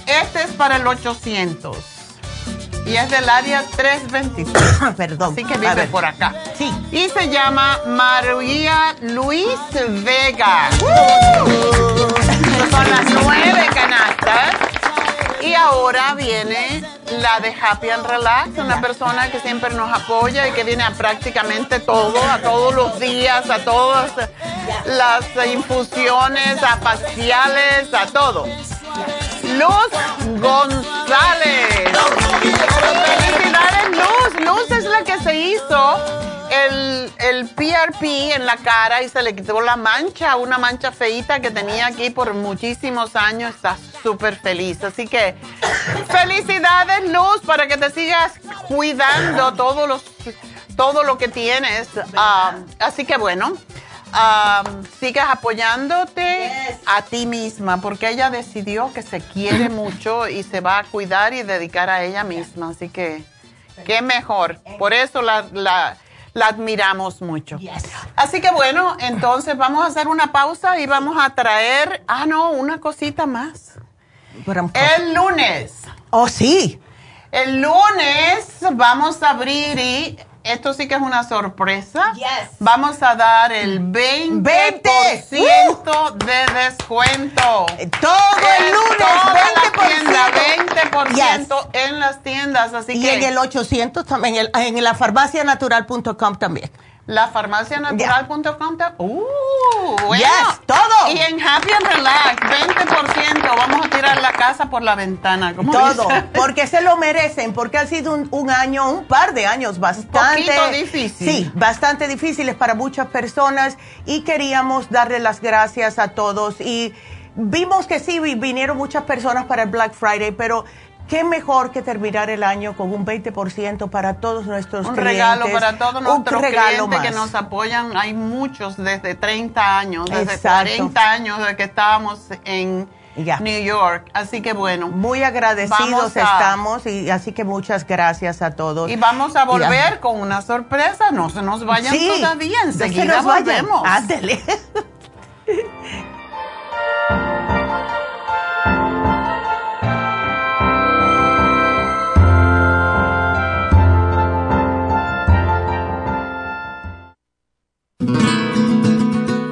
este es para el 800. Y es del área 323. Perdón. Así que vive por acá. Sí. Y se llama María Luis Vega. Son las nueve canastas. Y ahora viene la de Happy and Relax, una persona que siempre nos apoya y que viene a prácticamente todo, a todos los días, a todas las infusiones, a faciales, a todo. Luz González. Felicidades, Luz. Luz es la que se hizo el, el PRP en la cara y se le quitó la mancha, una mancha feita que tenía aquí por muchísimos años. Está súper feliz. Así que felicidades, Luz, para que te sigas cuidando todos los, todo lo que tienes. Ah, así que bueno. sigas apoyándote a ti misma, porque ella decidió que se quiere mucho y se va a cuidar y dedicar a ella misma. Así que, qué mejor. Por eso la, la, la admiramos mucho. Así que bueno, entonces vamos a hacer una pausa y vamos a traer, ah, no, una cosita más. El lunes. Oh, sí. El lunes vamos a abrir y esto sí que es una sorpresa. Vamos a dar el 20%, 20. de descuento. Todo el, lunes, 20%. 20% en las tiendas. Así y que, en el 800 también, en, en la farmacianatural.com también. Lafarmacianatural.com. Uh, bueno. todo. Y en Happy and Relax, 20%. Vamos a tirar la casa por la ventana. Como todo. Porque se lo merecen, porque ha sido un, año, un par de años bastante. Poquito difícil. Sí, bastante difíciles para muchas personas. Y queríamos darle las gracias a todos. Y vimos que sí, vinieron muchas personas para el Black Friday, pero qué mejor que terminar el año con un 20% para todos nuestros un clientes. regalo para todos nuestros clientes que nos apoyan. Hay muchos desde 30 años, desde 40 años de que estábamos en New York. Así que bueno. Muy agradecidos estamos y así que muchas gracias a todos. Y vamos a volver con una sorpresa. No se nos vayan todavía. Enseguida no volvemos. Ándele.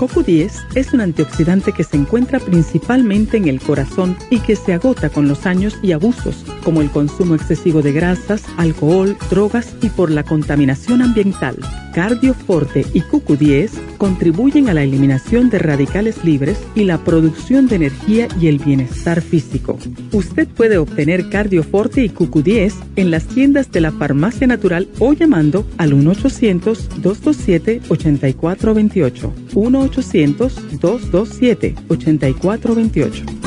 CoQ10 es un antioxidante que se encuentra principalmente en el corazón y que se agota con los años y abusos, como el consumo excesivo de grasas, alcohol, drogas y por la contaminación ambiental. Cardioforte y CoQ10 contribuyen a la eliminación de radicales libres y la producción de energía y el bienestar físico. Usted puede obtener Cardioforte y CoQ10 en las tiendas de la Farmacia Natural o llamando al 1-800-227-8428. 1-800-227-8428.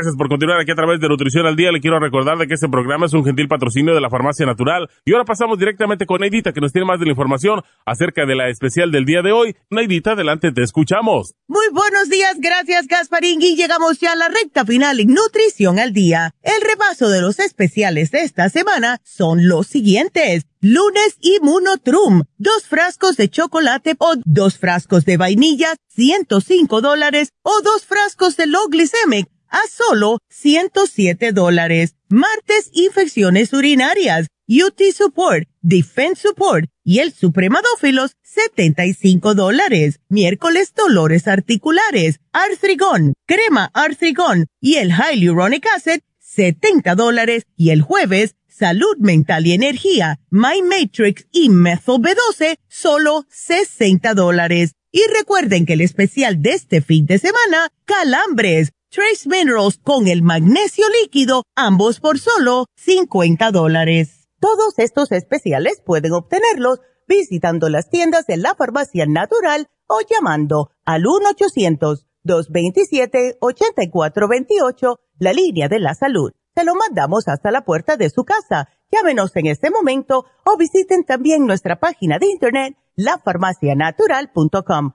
Gracias por continuar aquí a través de Nutrición al Día. Le quiero recordar de que este programa es un gentil patrocinio de la Farmacia Natural. Y ahora pasamos directamente con Neidita, que nos tiene más de la información acerca de la especial del día de hoy. Neidita, adelante, te escuchamos. Muy buenos días, gracias Gasparín. Y llegamos ya a la recta final en Nutrición al Día. El repaso de los especiales de esta semana son los siguientes. Lunes Immunotrum, dos frascos de chocolate o dos frascos de vainilla, 105 dólares o dos frascos de low glycemic a solo 107 dólares. Martes, infecciones urinarias, UT Support, Defense Support y el Supremadófilos, 75 dólares. Miércoles, dolores articulares, Arthrigon, crema Arthrigon y el Hyaluronic Acid, 70 dólares. Y el jueves, salud mental y energía, My Matrix y Methyl B12, solo 60 dólares. Y recuerden que el especial de este fin de semana, calambres, Trace Minerals con el magnesio líquido, ambos por solo 50 dólares. Todos estos especiales pueden obtenerlos visitando las tiendas de la farmacia natural o llamando al 1-800-227-8428, la línea de la salud. Se lo mandamos hasta la puerta de su casa. Llámenos en este momento o visiten también nuestra página de internet, lafarmacianatural.com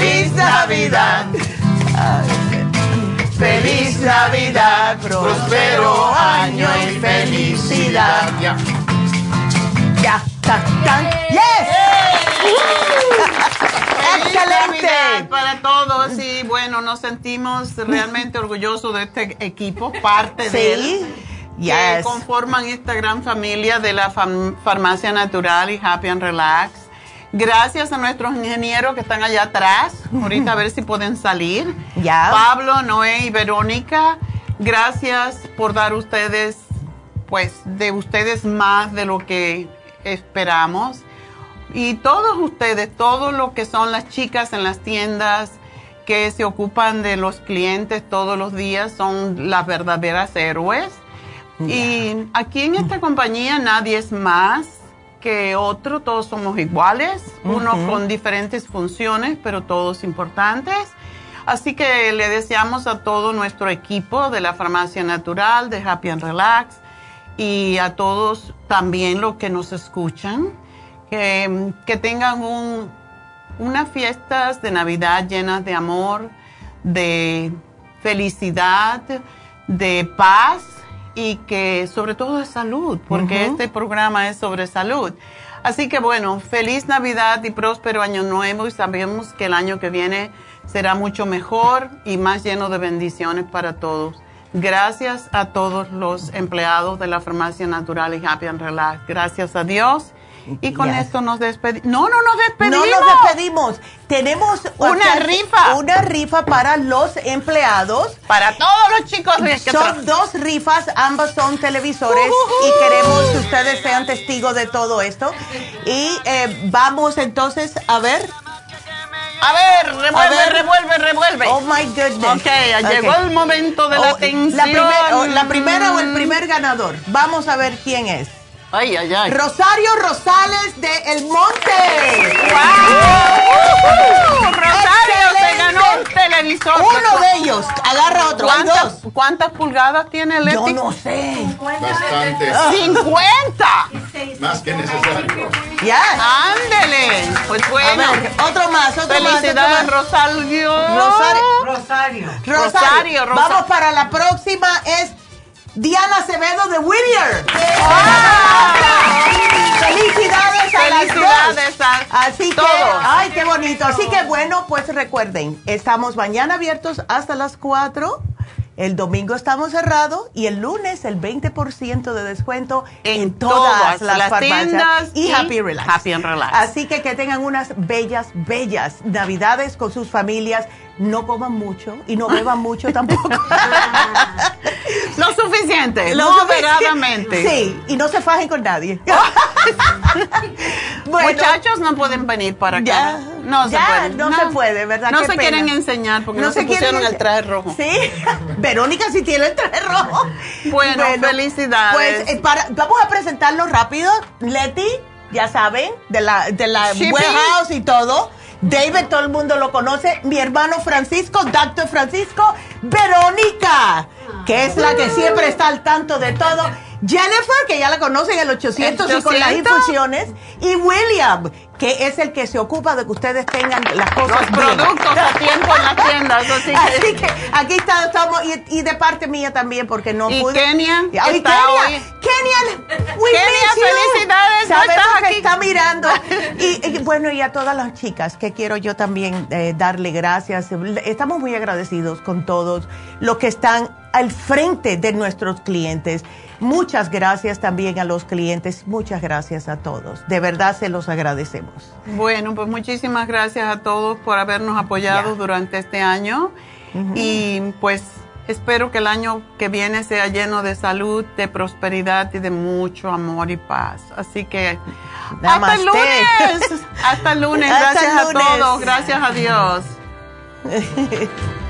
Feliz Navidad. Feliz Navidad, próspero año y felicidad. Ya. Ya, ta, tan. Feliz ¡Excelente! Navidad para todos y bueno, nos sentimos realmente orgullosos de este equipo, parte de él, que Yes. conforman esta gran familia de la fam- farmacia natural y Happy and Relax. Gracias a nuestros ingenieros que están allá atrás, ahorita a ver si pueden salir. Ya. Pablo, Noé y Verónica, gracias por dar ustedes, pues, de ustedes más de lo que esperamos. Y todos ustedes, todos lo que son las chicas en las tiendas que se ocupan de los clientes todos los días, son las verdaderas héroes. Y aquí en esta compañía nadie es más que otro, todos somos iguales, uno con diferentes funciones, pero todos importantes. Así que le deseamos a todo nuestro equipo de la Farmacia Natural, de Happy and Relax, y a todos también los que nos escuchan, que, que tengan un, unas fiestas de Navidad llenas de amor, de felicidad, de paz y que sobre todo de salud, porque este programa es sobre salud. Así que bueno, feliz Navidad y próspero año nuevo y sabemos que el año que viene será mucho mejor y más lleno de bendiciones para todos. Gracias a todos los empleados de la Farmacia Natural y Happy and Relax. Gracias a Dios. Y con Yes. esto nos despedimos. No, no nos despedimos. No nos despedimos. Tenemos Una rifa. Una rifa para los empleados. Para todos los chicos que Son dos rifas, ambas son televisores y queremos que ustedes sean testigos de todo esto. Y eh, vamos entonces a ver. A ver, revuelve, A ver. revuelve, revuelve. Oh my goodness. Ok, llegó el momento de la Oh, atención. La, primer- oh, la primera o el primer ganador. Vamos a ver quién es. Ay, ay, ay. Rosario Rosales de El Monte. ¡Wow! Rosario se ganó un televisor. Uno de ellos. Agarra otro. ¿Cuántas, dos. ¿Cuántas pulgadas tiene el Yo no sé. Bastante. ¡50! Más que necesario. Ya. ¡Ándele! Pues bueno. A ver, otro más, otro más, Felicidades, más. Rosario. Rosario. Rosario. Rosario. Rosario, Rosa- Vamos para la próxima. Es Diana Acevedo de Whittier. Felicidades a las Felicidades dos. a Así que, ay, qué bonito. Así que bueno, pues recuerden, estamos mañana abiertos hasta las 4. El domingo estamos cerrados y el lunes el 20% de descuento en, todas, todas las, las farmacias tiendas y, y Happy Relax. Happy and Relax. Así que que tengan unas bellas, bellas navidades con sus familias. No coman mucho y no beban mucho tampoco. Lo suficiente, Lo moderadamente. Sí, y no se fajen con nadie. Muchachos no pueden venir para acá. Ya, no se ya, puede. no se puede, ¿verdad? No Qué se pena. quieren enseñar porque no, se, quieren pusieron el traje rojo. Sí, Verónica sí tiene el traje rojo. Bueno, felicidades. Pues eh, para- vamos a presentarlo rápido. Leti, ya saben, de la, de la warehouse y todo. David, todo el mundo lo conoce. Mi hermano Francisco, Doctor Francisco. Verónica, que es la que siempre está al tanto de todo. Jennifer, que ya la conocen, el 800, y con las infusiones. Y William, que es el que se ocupa de que ustedes tengan las cosas Los productos a tiempo en la tienda. Así que, así que aquí está, estamos, y, y, de parte mía también, porque no ¿Y pude. Kenia? Y Kenia, Hoy? Kenia, we Kenia, felicidades, no Sabemos estás que aquí. está mirando. Y, y bueno, y a todas las chicas que quiero yo también eh, darle gracias. Estamos muy agradecidos con todos los que están al frente de nuestros clientes. Muchas gracias también a los clientes, muchas gracias a todos. De verdad se los agradecemos. Bueno, pues muchísimas gracias a todos por habernos apoyado durante este año y pues espero que el año que viene sea lleno de salud, de prosperidad y de mucho amor y paz. Así que hasta el lunes. Hasta el lunes. Gracias lunes. a todos. Gracias a Dios.